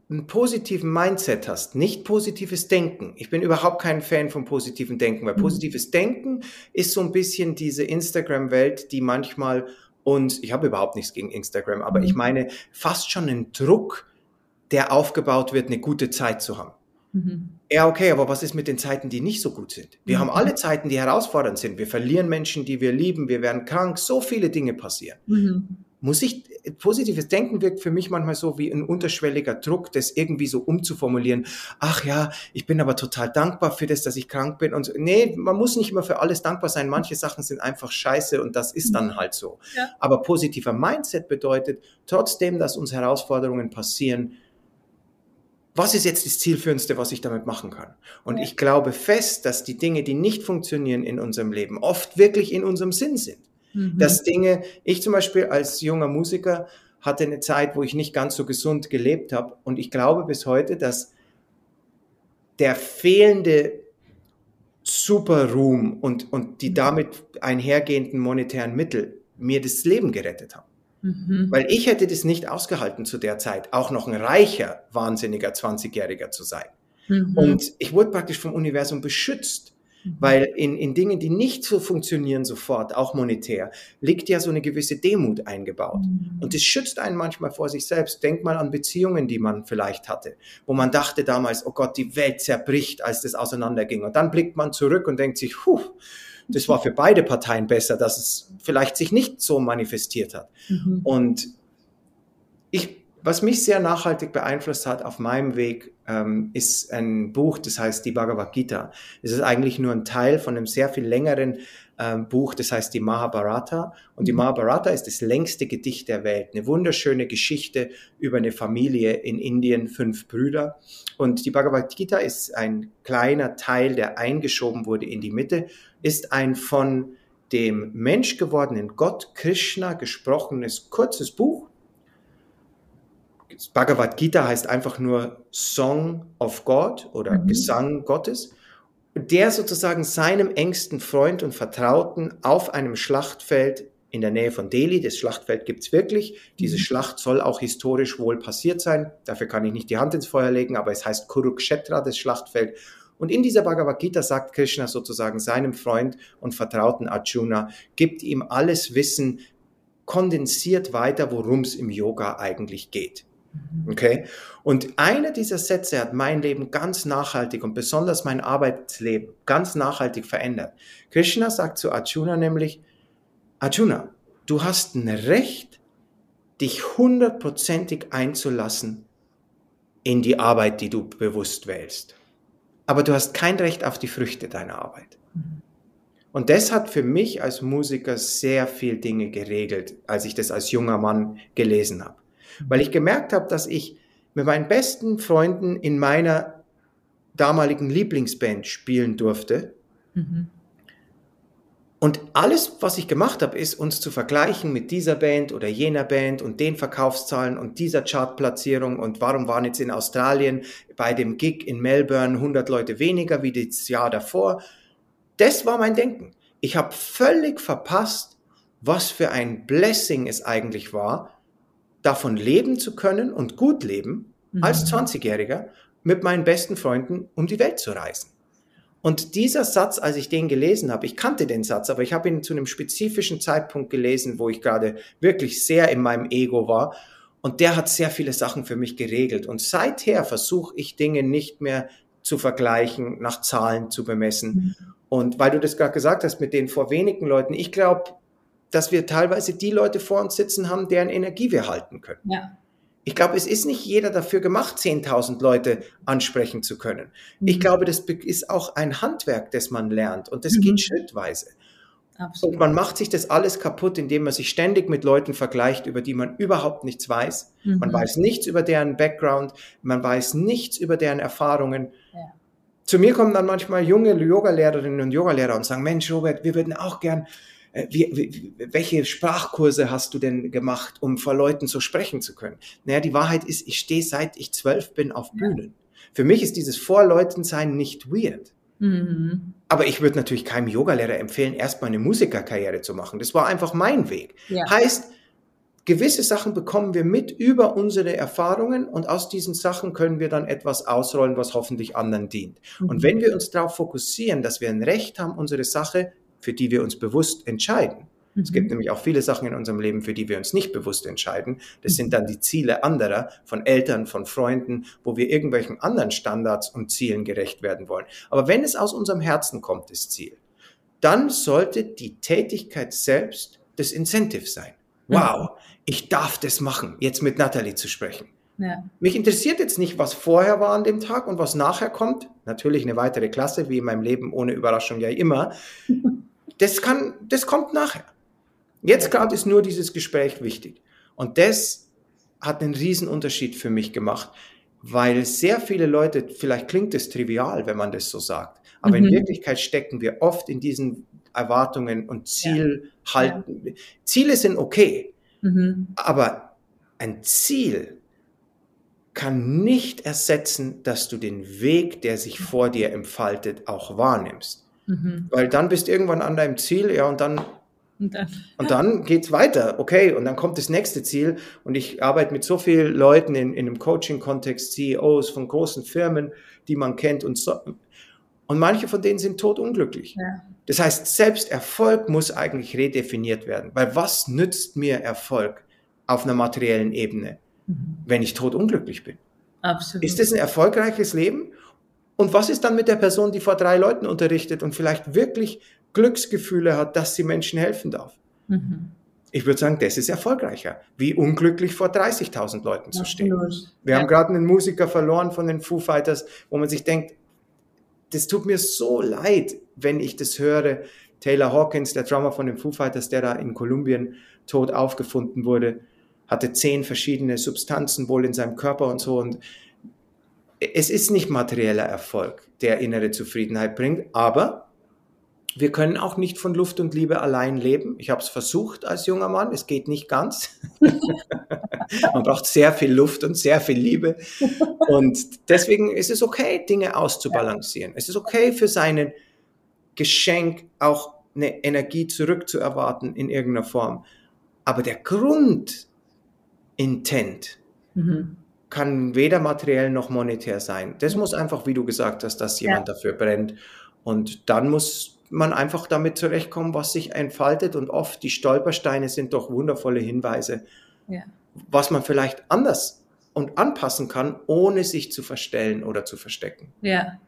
einen positiven Mindset hast, nicht positives Denken. Ich bin überhaupt kein Fan von positiven Denken, weil mhm. positives Denken ist so ein bisschen diese Instagram-Welt, die manchmal uns, ich habe überhaupt nichts gegen Instagram, aber mhm. ich meine fast schon einen Druck, der aufgebaut wird, eine gute Zeit zu haben. Mhm. Ja, okay, aber was ist mit den Zeiten, die nicht so gut sind? Wir mhm. haben alle Zeiten, die herausfordernd sind. Wir verlieren Menschen, die wir lieben, wir werden krank, so viele Dinge passieren. Mhm muss ich, positives Denken wirkt für mich manchmal so wie ein unterschwelliger Druck, das irgendwie so umzuformulieren. Ach ja, ich bin aber total dankbar für das, dass ich krank bin. Und so. nee, man muss nicht immer für alles dankbar sein. Manche Sachen sind einfach scheiße und das ist dann mhm. halt so. Ja. Aber positiver Mindset bedeutet, trotzdem, dass uns Herausforderungen passieren, was ist jetzt das Zielführendste, was ich damit machen kann? Und ja. ich glaube fest, dass die Dinge, die nicht funktionieren in unserem Leben, oft wirklich in unserem Sinn sind. Mhm. Dass Dinge, ich zum Beispiel als junger Musiker hatte eine Zeit, wo ich nicht ganz so gesund gelebt habe. Und ich glaube bis heute, dass der fehlende super Ruhm und, und die damit einhergehenden monetären Mittel mir das Leben gerettet haben. Mhm. Weil ich hätte das nicht ausgehalten zu der Zeit, auch noch ein reicher, wahnsinniger 20-Jähriger zu sein. Mhm. Und ich wurde praktisch vom Universum beschützt Mhm. Weil in, in Dingen, die nicht so funktionieren sofort, auch monetär, liegt ja so eine gewisse Demut eingebaut. Mhm. Und das schützt einen manchmal vor sich selbst. Denk mal an Beziehungen, die man vielleicht hatte, wo man dachte damals, oh Gott, die Welt zerbricht, als das auseinanderging. Und dann blickt man zurück und denkt sich, huh, das war für beide Parteien besser, dass es vielleicht sich nicht so manifestiert hat. Mhm. Und ich was mich sehr nachhaltig beeinflusst hat auf meinem Weg, ist ein Buch, das heißt die Bhagavad Gita. Es ist eigentlich nur ein Teil von einem sehr viel längeren ähm, Buch, das heißt die Mahabharata. Und die mhm. Mahabharata ist das längste Gedicht der Welt. Eine wunderschöne Geschichte über eine Familie in Indien, fünf Brüder. Und die Bhagavad Gita ist ein kleiner Teil, der eingeschoben wurde in die Mitte, ist ein von dem Mensch gewordenen Gott Krishna gesprochenes kurzes Buch Bhagavad Gita heißt einfach nur Song of God oder mhm. Gesang Gottes, der sozusagen seinem engsten Freund und Vertrauten auf einem Schlachtfeld in der Nähe von Delhi, das Schlachtfeld gibt's wirklich, diese mhm. Schlacht soll auch historisch wohl passiert sein, dafür kann ich nicht die Hand ins Feuer legen, aber es heißt Kurukshetra, das Schlachtfeld. Und in dieser Bhagavad Gita sagt Krishna sozusagen seinem Freund und Vertrauten Arjuna, gibt ihm alles Wissen kondensiert weiter, worum es im Yoga eigentlich geht. Okay? Und einer dieser Sätze hat mein Leben ganz nachhaltig und besonders mein Arbeitsleben ganz nachhaltig verändert. Krishna sagt zu Arjuna nämlich, Arjuna, du hast ein Recht, dich hundertprozentig einzulassen in die Arbeit, die du bewusst wählst. Aber du hast kein Recht auf die Früchte deiner Arbeit. Und das hat für mich als Musiker sehr viel Dinge geregelt, als ich das als junger Mann gelesen habe weil ich gemerkt habe, dass ich mit meinen besten Freunden in meiner damaligen Lieblingsband spielen durfte. Mhm. Und alles, was ich gemacht habe, ist, uns zu vergleichen mit dieser Band oder jener Band und den Verkaufszahlen und dieser Chartplatzierung und warum waren jetzt in Australien bei dem Gig in Melbourne 100 Leute weniger wie das Jahr davor. Das war mein Denken. Ich habe völlig verpasst, was für ein Blessing es eigentlich war, davon leben zu können und gut leben, mhm. als 20-Jähriger mit meinen besten Freunden um die Welt zu reisen. Und dieser Satz, als ich den gelesen habe, ich kannte den Satz, aber ich habe ihn zu einem spezifischen Zeitpunkt gelesen, wo ich gerade wirklich sehr in meinem Ego war. Und der hat sehr viele Sachen für mich geregelt. Und seither versuche ich Dinge nicht mehr zu vergleichen, nach Zahlen zu bemessen. Mhm. Und weil du das gerade gesagt hast mit den vor wenigen Leuten, ich glaube, dass wir teilweise die Leute vor uns sitzen haben, deren Energie wir halten können. Ja. Ich glaube, es ist nicht jeder dafür gemacht, 10.000 Leute ansprechen zu können. Mhm. Ich glaube, das ist auch ein Handwerk, das man lernt und das mhm. geht schrittweise. Absolut. Und man macht sich das alles kaputt, indem man sich ständig mit Leuten vergleicht, über die man überhaupt nichts weiß. Mhm. Man weiß nichts über deren Background, man weiß nichts über deren Erfahrungen. Ja. Zu mir kommen dann manchmal junge Yogalehrerinnen und Yogalehrer und sagen, Mensch, Robert, wir würden auch gern wie, wie, welche Sprachkurse hast du denn gemacht, um vor Leuten so sprechen zu können? Naja, die Wahrheit ist, ich stehe seit ich zwölf bin auf Bühnen. Für mich ist dieses vor Leuten sein nicht weird. Mhm. Aber ich würde natürlich keinem Yogalehrer empfehlen, erstmal eine Musikerkarriere zu machen. Das war einfach mein Weg. Ja. Heißt, gewisse Sachen bekommen wir mit über unsere Erfahrungen und aus diesen Sachen können wir dann etwas ausrollen, was hoffentlich anderen dient. Mhm. Und wenn wir uns darauf fokussieren, dass wir ein Recht haben, unsere Sache für die wir uns bewusst entscheiden. Mhm. Es gibt nämlich auch viele Sachen in unserem Leben, für die wir uns nicht bewusst entscheiden. Das sind dann die Ziele anderer, von Eltern, von Freunden, wo wir irgendwelchen anderen Standards und Zielen gerecht werden wollen. Aber wenn es aus unserem Herzen kommt, das Ziel, dann sollte die Tätigkeit selbst das Incentive sein. Mhm. Wow, ich darf das machen, jetzt mit Natalie zu sprechen. Ja. Mich interessiert jetzt nicht, was vorher war an dem Tag und was nachher kommt. Natürlich eine weitere Klasse, wie in meinem Leben ohne Überraschung ja immer. Das kann, das kommt nachher. Jetzt gerade ist nur dieses Gespräch wichtig. Und das hat einen riesen Unterschied für mich gemacht, weil sehr viele Leute, vielleicht klingt es trivial, wenn man das so sagt, aber mhm. in Wirklichkeit stecken wir oft in diesen Erwartungen und Zielhalten. Ja. Ziele sind okay, mhm. aber ein Ziel kann nicht ersetzen, dass du den Weg, der sich vor dir entfaltet, auch wahrnimmst. Mhm. Weil dann bist du irgendwann an deinem Ziel, ja, und dann, und dann, und dann geht's weiter. Okay, und dann kommt das nächste Ziel. Und ich arbeite mit so vielen Leuten in, in einem Coaching-Kontext, CEOs von großen Firmen, die man kennt und so. Und manche von denen sind totunglücklich. Ja. Das heißt, selbst Erfolg muss eigentlich redefiniert werden. Weil was nützt mir Erfolg auf einer materiellen Ebene, mhm. wenn ich totunglücklich bin? Absolut. Ist das ein erfolgreiches Leben? Und was ist dann mit der Person, die vor drei Leuten unterrichtet und vielleicht wirklich Glücksgefühle hat, dass sie Menschen helfen darf? Mhm. Ich würde sagen, das ist erfolgreicher, wie unglücklich vor 30.000 Leuten zu stehen. Absolut. Wir ja. haben gerade einen Musiker verloren von den Foo Fighters, wo man sich denkt, das tut mir so leid, wenn ich das höre. Taylor Hawkins, der Drummer von den Foo Fighters, der da in Kolumbien tot aufgefunden wurde, hatte zehn verschiedene Substanzen wohl in seinem Körper und so. Und es ist nicht materieller Erfolg, der innere Zufriedenheit bringt, aber wir können auch nicht von Luft und Liebe allein leben. Ich habe es versucht als junger Mann, es geht nicht ganz. Man braucht sehr viel Luft und sehr viel Liebe. Und deswegen ist es okay, Dinge auszubalancieren. Es ist okay für seinen Geschenk auch eine Energie zurückzuerwarten in irgendeiner Form. Aber der Grundintent, mhm kann weder materiell noch monetär sein. Das muss einfach, wie du gesagt hast, dass jemand ja. dafür brennt. Und dann muss man einfach damit zurechtkommen, was sich entfaltet. Und oft die Stolpersteine sind doch wundervolle Hinweise, ja. was man vielleicht anders und anpassen kann, ohne sich zu verstellen oder zu verstecken. Ja,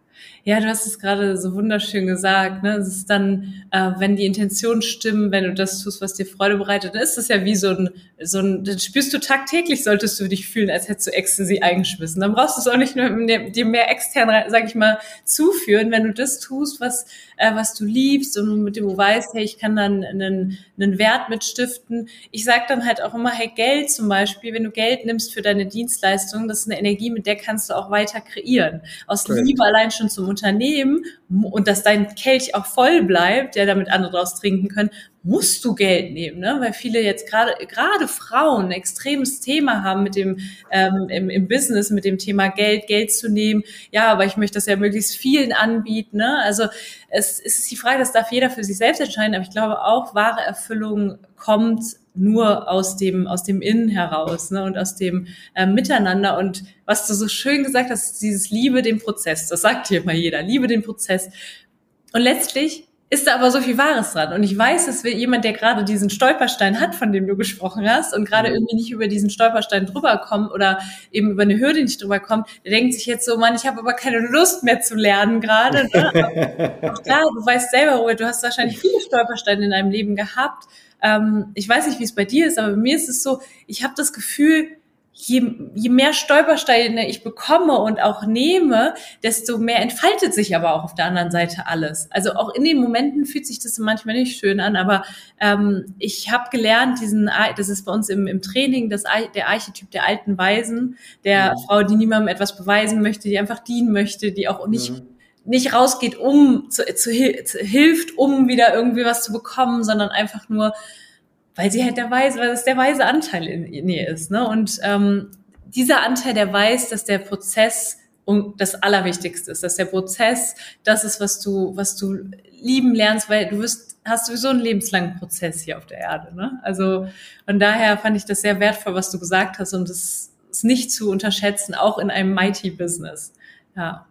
ja, du hast es gerade so wunderschön gesagt. Ne? Es ist dann, äh, wenn die Intentionen stimmen, wenn du das tust, was dir Freude bereitet, dann ist es ja wie so ein, so ein, dann spürst du tagtäglich, solltest du dich fühlen, als hättest du Ecstasy eingeschmissen. Dann brauchst du es auch nicht nur dir mehr extern, sag ich mal, zuführen, wenn du das tust, was, äh, was du liebst und mit dem du weißt, hey, ich kann dann einen, einen Wert mitstiften. Ich sag dann halt auch immer, hey, Geld zum Beispiel, wenn du Geld nimmst für deine Dienstleistung, das ist eine Energie, mit der kannst du auch weiter kreieren. Aus Correct. Liebe allein schon zum Unternehmen und dass dein Kelch auch voll bleibt, der damit andere draus trinken können, musst du Geld nehmen, ne? weil viele jetzt gerade gerade Frauen ein extremes Thema haben mit dem ähm, im, im Business mit dem Thema Geld Geld zu nehmen. Ja, aber ich möchte das ja möglichst vielen anbieten. Ne? Also es ist die Frage, das darf jeder für sich selbst entscheiden, aber ich glaube auch wahre Erfüllung kommt nur aus dem aus dem Innen heraus ne? und aus dem äh, Miteinander und was du so schön gesagt hast, dieses Liebe den Prozess. Das sagt hier immer jeder, liebe den Prozess. Und letztlich ist da aber so viel Wahres dran. Und ich weiß, dass wir jemand, der gerade diesen Stolperstein hat, von dem du gesprochen hast, und gerade mhm. irgendwie nicht über diesen Stolperstein drüber kommt oder eben über eine Hürde nicht drüber kommt, der denkt sich jetzt so, Mann, ich habe aber keine Lust mehr zu lernen gerade. Ne? auch klar, du weißt selber, Robert, du hast wahrscheinlich viele Stolpersteine in deinem Leben gehabt. Ähm, ich weiß nicht, wie es bei dir ist, aber bei mir ist es so, ich habe das Gefühl, je, je mehr Stolpersteine ich bekomme und auch nehme, desto mehr entfaltet sich aber auch auf der anderen Seite alles. Also auch in den Momenten fühlt sich das manchmal nicht schön an, aber ähm, ich habe gelernt, diesen, das ist bei uns im, im Training, das, der Archetyp der alten Weisen, der ja. Frau, die niemandem etwas beweisen möchte, die einfach dienen möchte, die auch nicht ja nicht rausgeht, um zu, zu, zu, hilft, um wieder irgendwie was zu bekommen, sondern einfach nur weil sie halt der weise, weil es der weise Anteil in ihr ist. Ne? Und ähm, dieser Anteil, der weiß, dass der Prozess und das Allerwichtigste ist, dass der Prozess das ist, was du, was du lieben lernst, weil du wirst, hast sowieso einen lebenslangen Prozess hier auf der Erde. Ne? Also von daher fand ich das sehr wertvoll, was du gesagt hast und es ist nicht zu unterschätzen, auch in einem Mighty Business. Ja.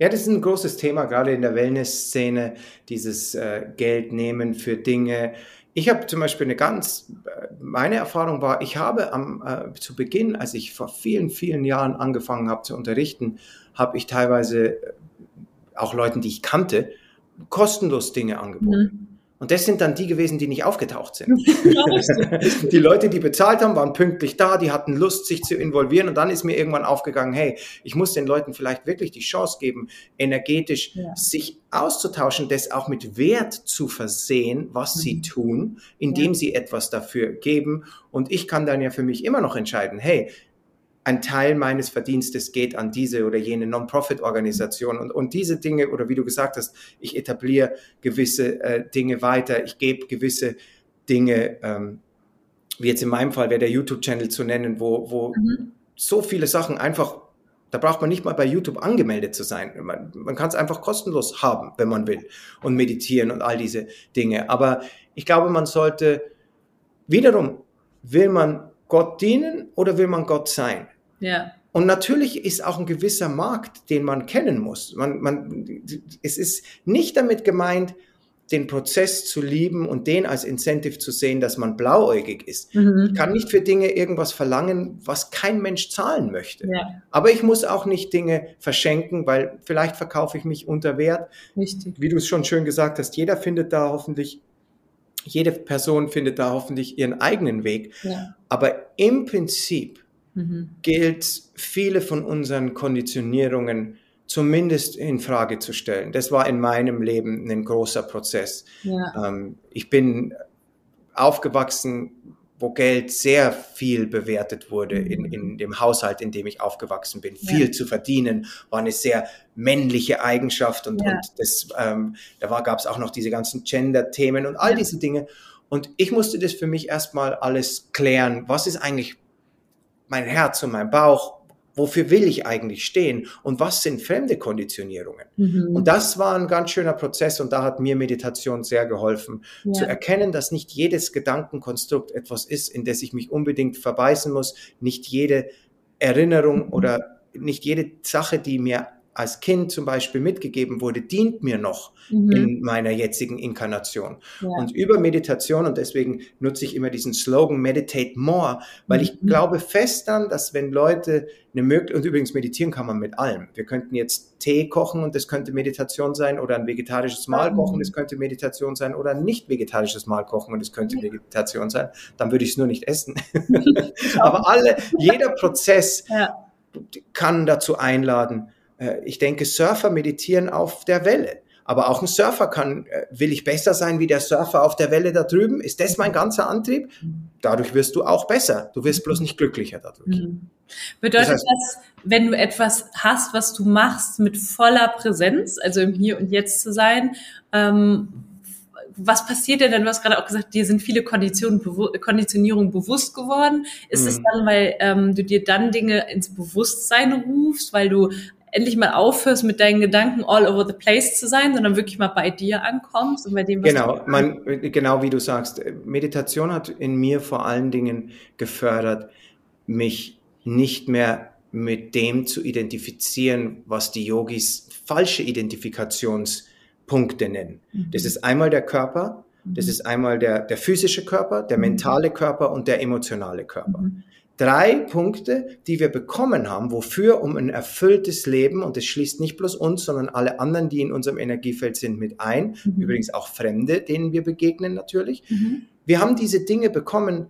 Ja, das ist ein großes Thema, gerade in der Wellness-Szene, dieses äh, Geld nehmen für Dinge, ich habe zum Beispiel eine ganz, meine Erfahrung war, ich habe am, äh, zu Beginn, als ich vor vielen, vielen Jahren angefangen habe zu unterrichten, habe ich teilweise äh, auch Leuten, die ich kannte, kostenlos Dinge angeboten. Mhm. Und das sind dann die gewesen, die nicht aufgetaucht sind. die Leute, die bezahlt haben, waren pünktlich da, die hatten Lust, sich zu involvieren. Und dann ist mir irgendwann aufgegangen, hey, ich muss den Leuten vielleicht wirklich die Chance geben, energetisch ja. sich auszutauschen, das auch mit Wert zu versehen, was mhm. sie tun, indem ja. sie etwas dafür geben. Und ich kann dann ja für mich immer noch entscheiden, hey, ein Teil meines Verdienstes geht an diese oder jene Non-Profit-Organisation und, und diese Dinge, oder wie du gesagt hast, ich etabliere gewisse äh, Dinge weiter, ich gebe gewisse Dinge, ähm, wie jetzt in meinem Fall wäre der YouTube-Channel zu nennen, wo, wo mhm. so viele Sachen einfach Da braucht man nicht mal bei YouTube angemeldet zu sein. Man, man kann es einfach kostenlos haben, wenn man will. Und meditieren und all diese Dinge. Aber ich glaube, man sollte wiederum, will man Gott dienen oder will man Gott sein? Ja. Und natürlich ist auch ein gewisser Markt, den man kennen muss. Man, man, es ist nicht damit gemeint, den Prozess zu lieben und den als Incentive zu sehen, dass man blauäugig ist. Mhm. Ich kann nicht für Dinge irgendwas verlangen, was kein Mensch zahlen möchte. Ja. Aber ich muss auch nicht Dinge verschenken, weil vielleicht verkaufe ich mich unter Wert. Richtig. Wie du es schon schön gesagt hast, jeder findet da hoffentlich, jede Person findet da hoffentlich ihren eigenen Weg. Ja. Aber im Prinzip mhm. gilt viele von unseren Konditionierungen zumindest in Frage zu stellen. Das war in meinem Leben ein großer Prozess. Ja. Ähm, ich bin aufgewachsen, wo Geld sehr viel bewertet wurde in, mhm. in dem Haushalt, in dem ich aufgewachsen bin. Ja. Viel zu verdienen war eine sehr männliche Eigenschaft und, ja. und das, ähm, da gab es auch noch diese ganzen Gender-Themen und all diese Dinge. Und ich musste das für mich erstmal alles klären. Was ist eigentlich mein Herz und mein Bauch? wofür will ich eigentlich stehen und was sind fremde Konditionierungen. Mhm. Und das war ein ganz schöner Prozess und da hat mir Meditation sehr geholfen, ja. zu erkennen, dass nicht jedes Gedankenkonstrukt etwas ist, in das ich mich unbedingt verbeißen muss, nicht jede Erinnerung mhm. oder nicht jede Sache, die mir als Kind zum Beispiel mitgegeben wurde, dient mir noch mhm. in meiner jetzigen Inkarnation. Ja. Und über Meditation, und deswegen nutze ich immer diesen Slogan Meditate More, weil mhm. ich glaube fest dann, dass wenn Leute eine Möglichkeit, und übrigens meditieren kann man mit allem. Wir könnten jetzt Tee kochen und das könnte Meditation sein oder ein vegetarisches Mahl mhm. kochen, das könnte Meditation sein oder ein nicht vegetarisches Mahl kochen und das könnte Meditation sein. Dann würde ich es nur nicht essen. Aber alle, jeder Prozess ja. kann dazu einladen, ich denke, Surfer meditieren auf der Welle. Aber auch ein Surfer kann, äh, will ich besser sein wie der Surfer auf der Welle da drüben? Ist das mein ganzer Antrieb? Dadurch wirst du auch besser. Du wirst bloß nicht glücklicher dadurch. Mhm. Bedeutet das, heißt, das, wenn du etwas hast, was du machst mit voller Präsenz, also im Hier und Jetzt zu sein, ähm, was passiert denn, denn du hast gerade auch gesagt, dir sind viele Konditionen, Konditionierungen bewusst geworden. Ist es mhm. dann, weil ähm, du dir dann Dinge ins Bewusstsein rufst, weil du endlich mal aufhörst, mit deinen Gedanken all over the place zu sein, sondern wirklich mal bei dir ankommst und bei dem, was genau, du man, genau wie du sagst, Meditation hat in mir vor allen Dingen gefördert, mich nicht mehr mit dem zu identifizieren, was die Yogis falsche Identifikationspunkte nennen. Mhm. Das ist einmal der Körper, das mhm. ist einmal der, der physische Körper, der mhm. mentale Körper und der emotionale Körper. Mhm drei Punkte, die wir bekommen haben, wofür um ein erfülltes Leben, und das schließt nicht bloß uns, sondern alle anderen, die in unserem Energiefeld sind, mit ein, mhm. übrigens auch Fremde, denen wir begegnen natürlich. Mhm. Wir haben diese Dinge bekommen,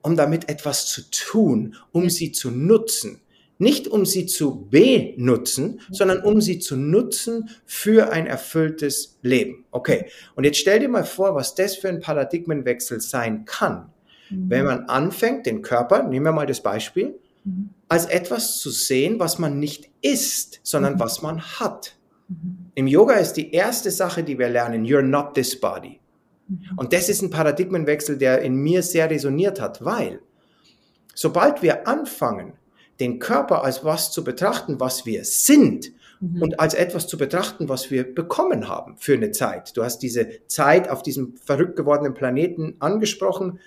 um damit etwas zu tun, um sie zu nutzen. Nicht um sie zu benutzen, sondern um sie zu nutzen für ein erfülltes Leben. Okay, und jetzt stell dir mal vor, was das für ein Paradigmenwechsel sein kann wenn man anfängt, den Körper, nehmen wir mal das Beispiel, mhm. als etwas zu sehen, was man nicht ist, sondern mhm. was man hat. Mhm. Im Yoga ist die erste Sache, die wir lernen, you're not this body. Mhm. Und das ist ein Paradigmenwechsel, der in mir sehr resoniert hat, weil sobald wir anfangen, den Körper als was zu betrachten, was wir sind, mhm. und als etwas zu betrachten, was wir bekommen haben für eine Zeit. Du hast diese Zeit auf diesem verrückt gewordenen Planeten angesprochen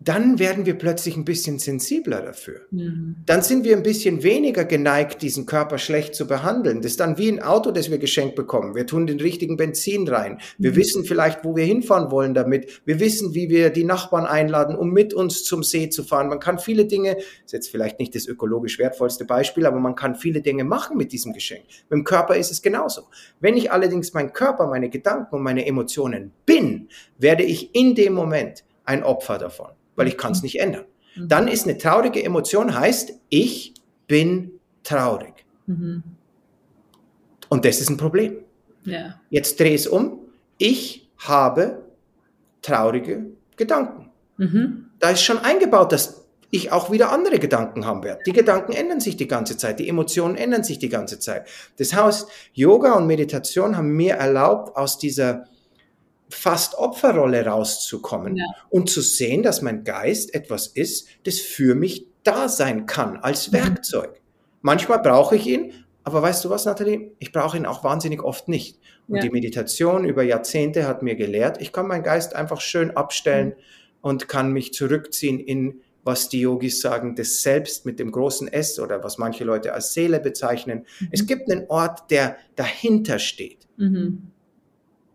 dann werden wir plötzlich ein bisschen sensibler dafür. Mhm. Dann sind wir ein bisschen weniger geneigt, diesen Körper schlecht zu behandeln. Das ist dann wie ein Auto, das wir geschenkt bekommen. Wir tun den richtigen Benzin rein. Wir mhm. wissen vielleicht, wo wir hinfahren wollen damit. Wir wissen, wie wir die Nachbarn einladen, um mit uns zum See zu fahren. Man kann viele Dinge, ist jetzt vielleicht nicht das ökologisch wertvollste Beispiel, aber man kann viele Dinge machen mit diesem Geschenk. Mit dem Körper ist es genauso. Wenn ich allerdings mein Körper, meine Gedanken und meine Emotionen bin, werde ich in dem Moment ein Opfer davon weil ich kann es nicht ändern. Mhm. Dann ist eine traurige Emotion, heißt, ich bin traurig. Mhm. Und das ist ein Problem. Ja. Jetzt drehe es um. Ich habe traurige Gedanken. Mhm. Da ist schon eingebaut, dass ich auch wieder andere Gedanken haben werde. Die Gedanken ändern sich die ganze Zeit, die Emotionen ändern sich die ganze Zeit. Das heißt, Yoga und Meditation haben mir erlaubt, aus dieser fast Opferrolle rauszukommen ja. und zu sehen, dass mein Geist etwas ist, das für mich da sein kann als mhm. Werkzeug. Manchmal brauche ich ihn, aber weißt du was, Nathalie? Ich brauche ihn auch wahnsinnig oft nicht. Und ja. die Meditation über Jahrzehnte hat mir gelehrt, ich kann meinen Geist einfach schön abstellen mhm. und kann mich zurückziehen in, was die Yogis sagen, das Selbst mit dem großen S oder was manche Leute als Seele bezeichnen. Mhm. Es gibt einen Ort, der dahinter steht. Mhm.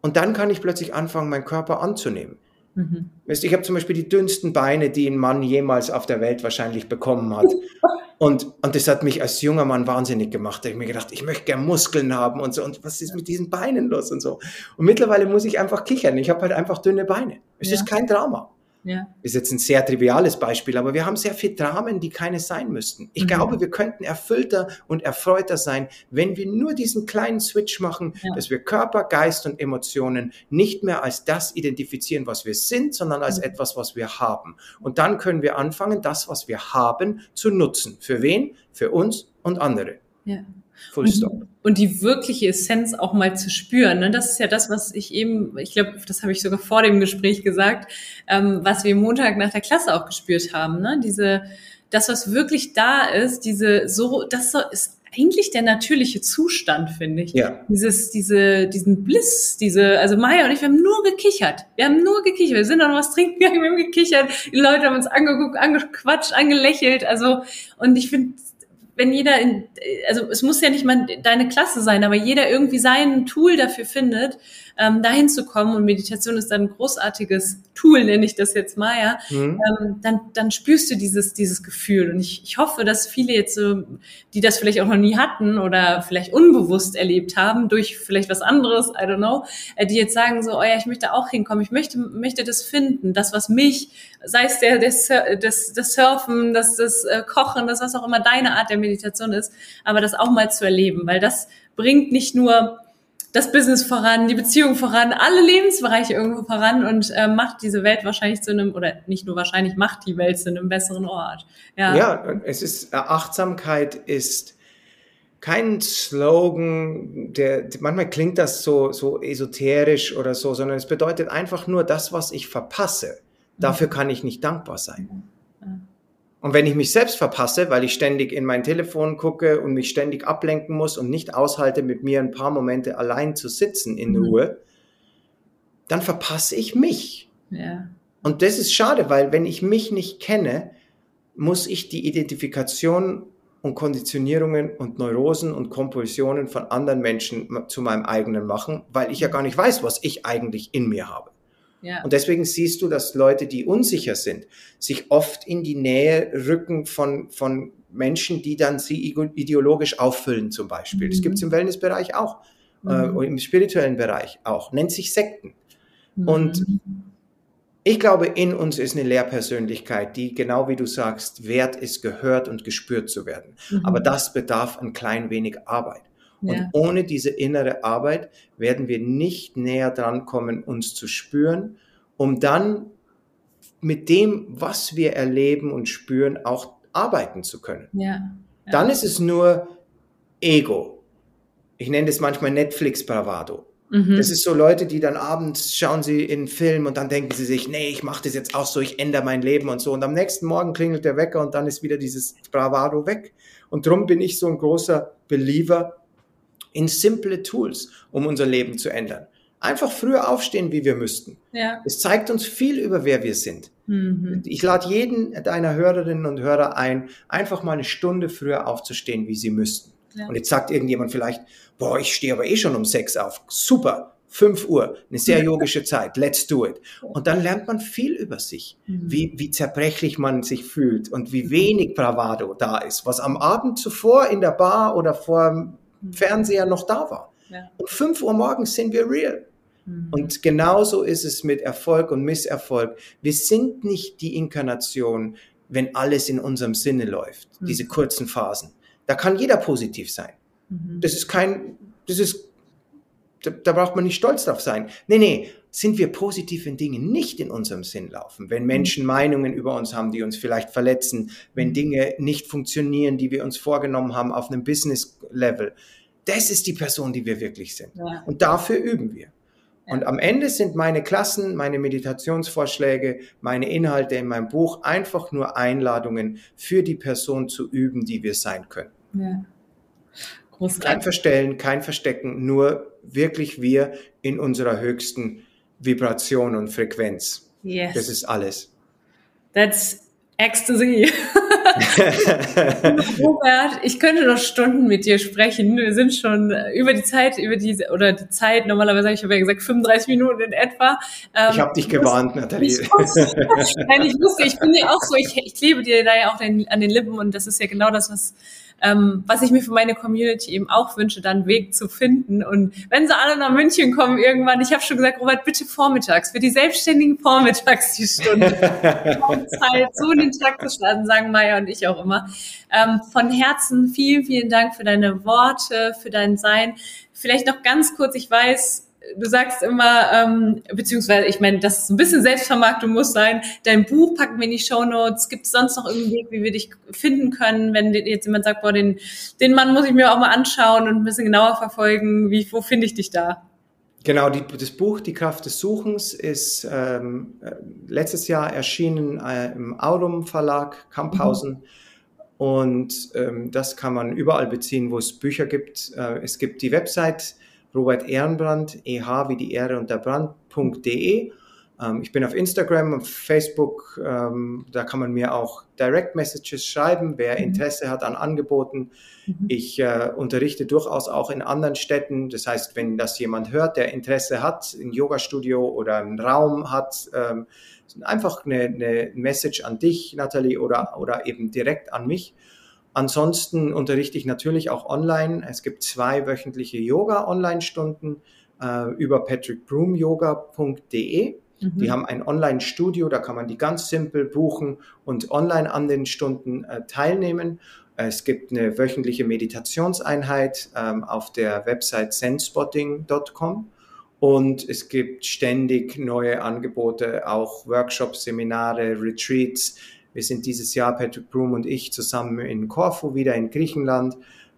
Und dann kann ich plötzlich anfangen, meinen Körper anzunehmen. Mhm. Ich habe zum Beispiel die dünnsten Beine, die ein Mann jemals auf der Welt wahrscheinlich bekommen hat. Und, und das hat mich als junger Mann wahnsinnig gemacht. Da habe ich mir gedacht, ich möchte gerne Muskeln haben und so. Und was ist mit diesen Beinen los und so? Und mittlerweile muss ich einfach kichern. Ich habe halt einfach dünne Beine. Es ja. ist kein Drama. Ja. Ist jetzt ein sehr triviales Beispiel, aber wir haben sehr viel Dramen, die keine sein müssten. Ich mhm. glaube, wir könnten erfüllter und erfreuter sein, wenn wir nur diesen kleinen Switch machen, ja. dass wir Körper, Geist und Emotionen nicht mehr als das identifizieren, was wir sind, sondern als mhm. etwas, was wir haben. Und dann können wir anfangen, das, was wir haben, zu nutzen. Für wen? Für uns und andere. Ja. Full stop. Und, die wirkliche Essenz auch mal zu spüren. Ne? Das ist ja das, was ich eben, ich glaube, das habe ich sogar vor dem Gespräch gesagt, ähm, was wir Montag nach der Klasse auch gespürt haben. Ne? Diese, das, was wirklich da ist, diese so, das ist eigentlich der natürliche Zustand, finde ich. Ja. Dieses, diese, diesen Bliss, diese, also Maya und ich, wir haben nur gekichert. Wir haben nur gekichert. Wir sind noch was trinken gegangen, wir haben gekichert. Die Leute haben uns angeguckt, angequatscht, angelächelt. Also, und ich finde, wenn jeder in, also es muss ja nicht mal deine Klasse sein, aber jeder irgendwie sein Tool dafür findet, ähm, dahin zu kommen und Meditation ist dann ein großartiges Tool, nenne ich das jetzt mal, ja, mhm. ähm, dann, dann spürst du dieses, dieses Gefühl. Und ich, ich hoffe, dass viele jetzt so, die das vielleicht auch noch nie hatten oder vielleicht unbewusst erlebt haben, durch vielleicht was anderes, I don't know, äh, die jetzt sagen so, oh ja, ich möchte auch hinkommen, ich möchte, möchte das finden, das, was mich, sei es der, das, das, das Surfen, das, das äh, Kochen, das, was auch immer deine Art der Meditation ist, aber das auch mal zu erleben, weil das bringt nicht nur das Business voran, die Beziehung voran, alle Lebensbereiche irgendwo voran und äh, macht diese Welt wahrscheinlich zu einem, oder nicht nur wahrscheinlich, macht die Welt zu einem besseren Ort. Ja, ja es ist, Achtsamkeit ist kein Slogan, der, manchmal klingt das so, so esoterisch oder so, sondern es bedeutet einfach nur das, was ich verpasse. Dafür kann ich nicht dankbar sein. Und wenn ich mich selbst verpasse, weil ich ständig in mein Telefon gucke und mich ständig ablenken muss und nicht aushalte, mit mir ein paar Momente allein zu sitzen in mhm. Ruhe, dann verpasse ich mich. Ja. Und das ist schade, weil wenn ich mich nicht kenne, muss ich die Identifikation und Konditionierungen und Neurosen und Kompulsionen von anderen Menschen zu meinem eigenen machen, weil ich ja gar nicht weiß, was ich eigentlich in mir habe. Ja. Und deswegen siehst du, dass Leute, die unsicher sind, sich oft in die Nähe rücken von, von Menschen, die dann sie ideologisch auffüllen zum Beispiel. Mhm. Das gibt es im Wellnessbereich auch, äh, mhm. äh, im spirituellen Bereich auch, nennt sich Sekten. Mhm. Und ich glaube, in uns ist eine Lehrpersönlichkeit, die, genau wie du sagst, wert ist, gehört und gespürt zu werden. Mhm. Aber das bedarf ein klein wenig Arbeit. Und ja. ohne diese innere Arbeit werden wir nicht näher dran kommen, uns zu spüren, um dann mit dem, was wir erleben und spüren, auch arbeiten zu können. Ja. ja. Dann ist es nur Ego. Ich nenne das manchmal Netflix-Bravado. Mhm. Das ist so Leute, die dann abends schauen sie in einen Film und dann denken sie sich, nee, ich mache das jetzt auch so, ich ändere mein Leben und so. Und am nächsten Morgen klingelt der Wecker und dann ist wieder dieses Bravado weg. Und darum bin ich so ein großer Believer in simple Tools, um unser Leben zu ändern. Einfach früher aufstehen, wie wir müssten. Ja. Es zeigt uns viel über wer wir sind. Mhm. Ich lade jeden deiner Hörerinnen und Hörer ein, einfach mal eine Stunde früher aufzustehen, wie sie müssten. Ja. Und jetzt sagt irgendjemand vielleicht, boah, ich stehe aber eh schon um sechs auf. Super. 5 Uhr, eine sehr yogische Zeit, let's do it. Und dann lernt man viel über sich, mhm. wie, wie zerbrechlich man sich fühlt und wie wenig Bravado da ist, was am Abend zuvor in der Bar oder vor Fernseher noch da war. Ja. Um 5 Uhr morgens sind wir real. Mhm. Und genauso ist es mit Erfolg und Misserfolg. Wir sind nicht die Inkarnation, wenn alles in unserem Sinne läuft, mhm. diese kurzen Phasen. Da kann jeder positiv sein. Mhm. Das ist kein, das ist, da, da, braucht man nicht stolz drauf sein. Nee, nee, sind wir positiv, wenn Dinge nicht in unserem Sinn laufen, wenn Menschen mhm. Meinungen über uns haben, die uns vielleicht verletzen, wenn mhm. Dinge nicht funktionieren, die wir uns vorgenommen haben auf einem Business-Level. Das ist die Person, die wir wirklich sind. Ja. Und dafür üben wir. Und am Ende sind meine Klassen, meine Meditationsvorschläge, meine Inhalte in meinem Buch einfach nur Einladungen für die Person zu üben, die wir sein können. Ja. Kein Verstellen, kein Verstecken, nur wirklich wir in unserer höchsten Vibration und Frequenz. Yes. Das ist alles. That's Ecstasy. Robert, ich könnte noch Stunden mit dir sprechen. Wir sind schon über die Zeit, über die, oder die Zeit, normalerweise habe ich ja gesagt 35 Minuten in etwa. Ähm, ich habe dich gewarnt, Nathalie. Ich Nein, ich wusste, ich bin ja auch so, ich, ich klebe dir da ja auch den, an den Lippen und das ist ja genau das, was ähm, was ich mir für meine Community eben auch wünsche, dann einen Weg zu finden. Und wenn sie alle nach München kommen irgendwann, ich habe schon gesagt, Robert, bitte vormittags, für die Selbstständigen vormittags die Stunde. Zeit, so in den Tag zu starten, sagen Maya und ich auch immer. Ähm, von Herzen vielen, vielen Dank für deine Worte, für dein Sein. Vielleicht noch ganz kurz, ich weiß, du sagst immer, ähm, beziehungsweise ich meine, das ist ein bisschen Selbstvermarktung muss sein. Dein Buch packen wir in die Show Notes. Gibt es sonst noch irgendeinen Weg, wie wir dich finden können, wenn jetzt jemand sagt, boah, den, den Mann muss ich mir auch mal anschauen und ein bisschen genauer verfolgen. Wie, wo finde ich dich da? Genau, die, das Buch Die Kraft des Suchens ist ähm, äh, letztes Jahr erschienen äh, im Aurum Verlag Kamphausen. Mhm. Und ähm, das kann man überall beziehen, wo es Bücher gibt. Äh, es gibt die Website Robert Ehrenbrand, EH wie die Ehre und der Brand.de. Ähm, ich bin auf Instagram, auf Facebook, ähm, da kann man mir auch Direct Messages schreiben, wer mhm. Interesse hat an Angeboten. Mhm. Ich äh, unterrichte durchaus auch in anderen Städten. Das heißt, wenn das jemand hört, der Interesse hat, ein Yoga-Studio oder einen Raum hat, ähm, einfach eine, eine Message an dich, Nathalie, oder, oder eben direkt an mich. Ansonsten unterrichte ich natürlich auch online. Es gibt zwei wöchentliche Yoga-Online-Stunden äh, über patrickbroomyoga.de. Mhm. Die haben ein Online-Studio, da kann man die ganz simpel buchen und online an den Stunden äh, teilnehmen. Es gibt eine wöchentliche Meditationseinheit ähm, auf der Website zenspotting.com und es gibt ständig neue Angebote, auch Workshops, Seminare, Retreats, wir sind dieses Jahr, Patrick Broom und ich, zusammen in Korfu wieder in Griechenland.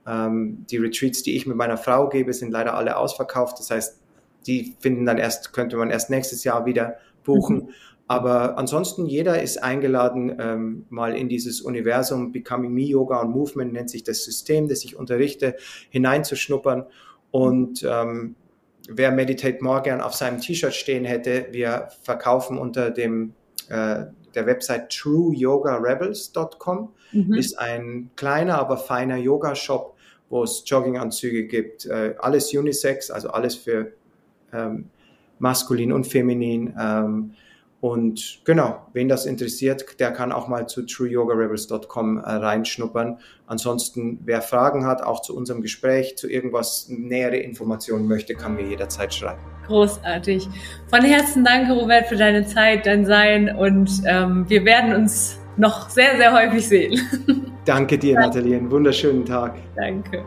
Ähm, die Retreats, die ich mit meiner Frau gebe, sind leider alle ausverkauft. Das heißt, die finden dann erst, könnte man erst nächstes Jahr wieder buchen. Mhm. Aber ansonsten, jeder ist eingeladen, ähm, mal in dieses Universum Becoming Me Yoga und Movement nennt sich das System, das ich unterrichte, hineinzuschnuppern. Und ähm, wer Meditate More gern auf seinem T-Shirt stehen hätte, wir verkaufen unter dem äh, der Website trueyogarebels.com mhm. ist ein kleiner, aber feiner Yoga-Shop, wo es Jogginganzüge gibt, äh, alles Unisex, also alles für ähm, maskulin und feminin. Ähm, und genau, wen das interessiert, der kann auch mal zu trueyogarebels.com äh, reinschnuppern. Ansonsten, wer Fragen hat, auch zu unserem Gespräch, zu irgendwas nähere Informationen möchte, kann mir jederzeit schreiben. Großartig. Von Herzen danke, Robert, für deine Zeit, dein Sein und ähm, wir werden uns noch sehr, sehr häufig sehen. Danke dir, Nathalie. Einen wunderschönen Tag. Danke.